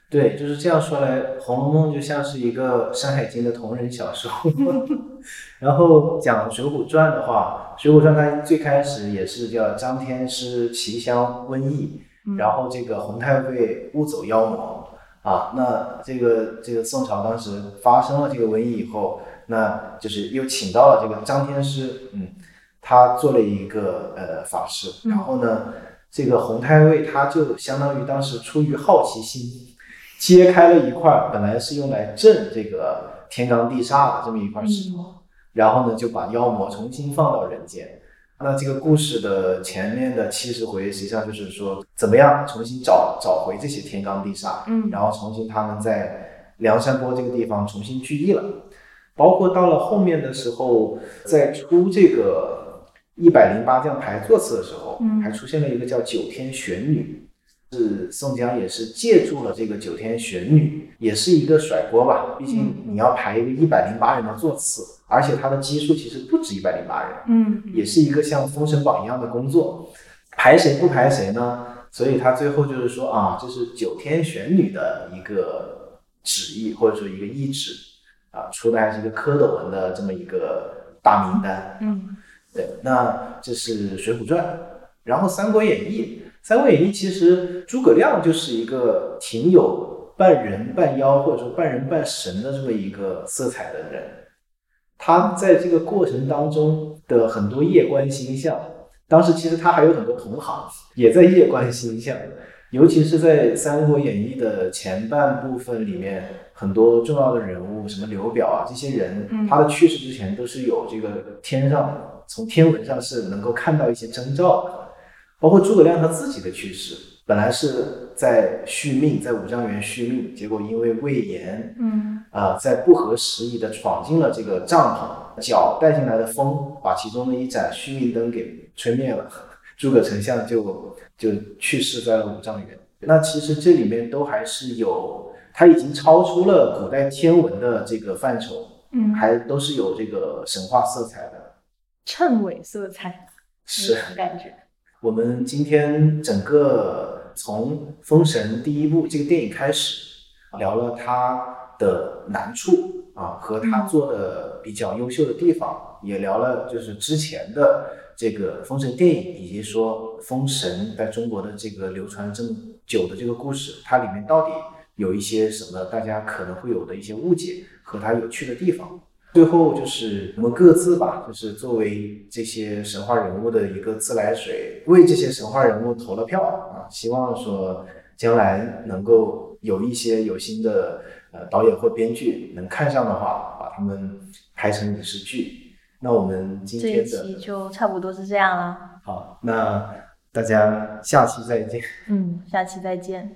对，就是这样说来，《红楼梦》就像是一个《山海经》的同人小说。然后讲《水浒传》的话，《水浒传》它最开始也是叫张天师奇香瘟疫，然后这个洪太尉误走妖魔啊。那这个这个宋朝当时发生了这个瘟疫以后，那就是又请到了这个张天师，嗯，他做了一个呃法事，然后呢，这个洪太尉他就相当于当时出于好奇心。揭开了一块本来是用来镇这个天罡地煞的这么一块石头，然后呢就把妖魔重新放到人间。那这个故事的前面的七十回，实际上就是说怎么样重新找找回这些天罡地煞，嗯，然后重新他们在梁山泊这个地方重新聚义了。包括到了后面的时候，在出这个一百零八将牌座次的时候，还出现了一个叫九天玄女。是宋江也是借助了这个九天玄女，也是一个甩锅吧。毕竟你要排一个一百零八人的座次，而且他的基数其实不止一百零八人，嗯，也是一个像封神榜一样的工作。排谁不排谁呢？所以他最后就是说啊，这是九天玄女的一个旨意或者说一个意旨啊，出的还是一个蝌蚪文的这么一个大名单。嗯，对，那这是水浒传，然后三国演义。三国演义其实诸葛亮就是一个挺有半人半妖或者说半人半神的这么一个色彩的人，他在这个过程当中的很多夜观星象，当时其实他还有很多同行也在夜观星象，尤其是在三国演义的前半部分里面，很多重要的人物，什么刘表啊这些人，他的去世之前都是有这个天上从天文上是能够看到一些征兆的。包括诸葛亮他自己的去世，本来是在续命，在五丈原续命，结果因为胃炎，嗯，啊，在不合时宜的闯进了这个帐篷，脚带进来的风把其中的一盏续命灯给吹灭了，诸葛丞相就就去世在了五丈原。那其实这里面都还是有，它已经超出了古代天文的这个范畴，嗯，还都是有这个神话色彩的，谶纬色彩，是感觉。我们今天整个从《封神》第一部这个电影开始，聊了他的难处啊，和他做的比较优秀的地方，也聊了就是之前的这个《封神》电影，以及说《封神》在中国的这个流传这么久的这个故事，它里面到底有一些什么大家可能会有的一些误解和它有趣的地方。最后就是我们各自吧，就是作为这些神话人物的一个自来水，为这些神话人物投了票啊！希望说将来能够有一些有心的呃导演或编剧能看上的话，把他们拍成影视剧。那我们今天的这一期就差不多是这样了。好，那大家下期再见。嗯，下期再见。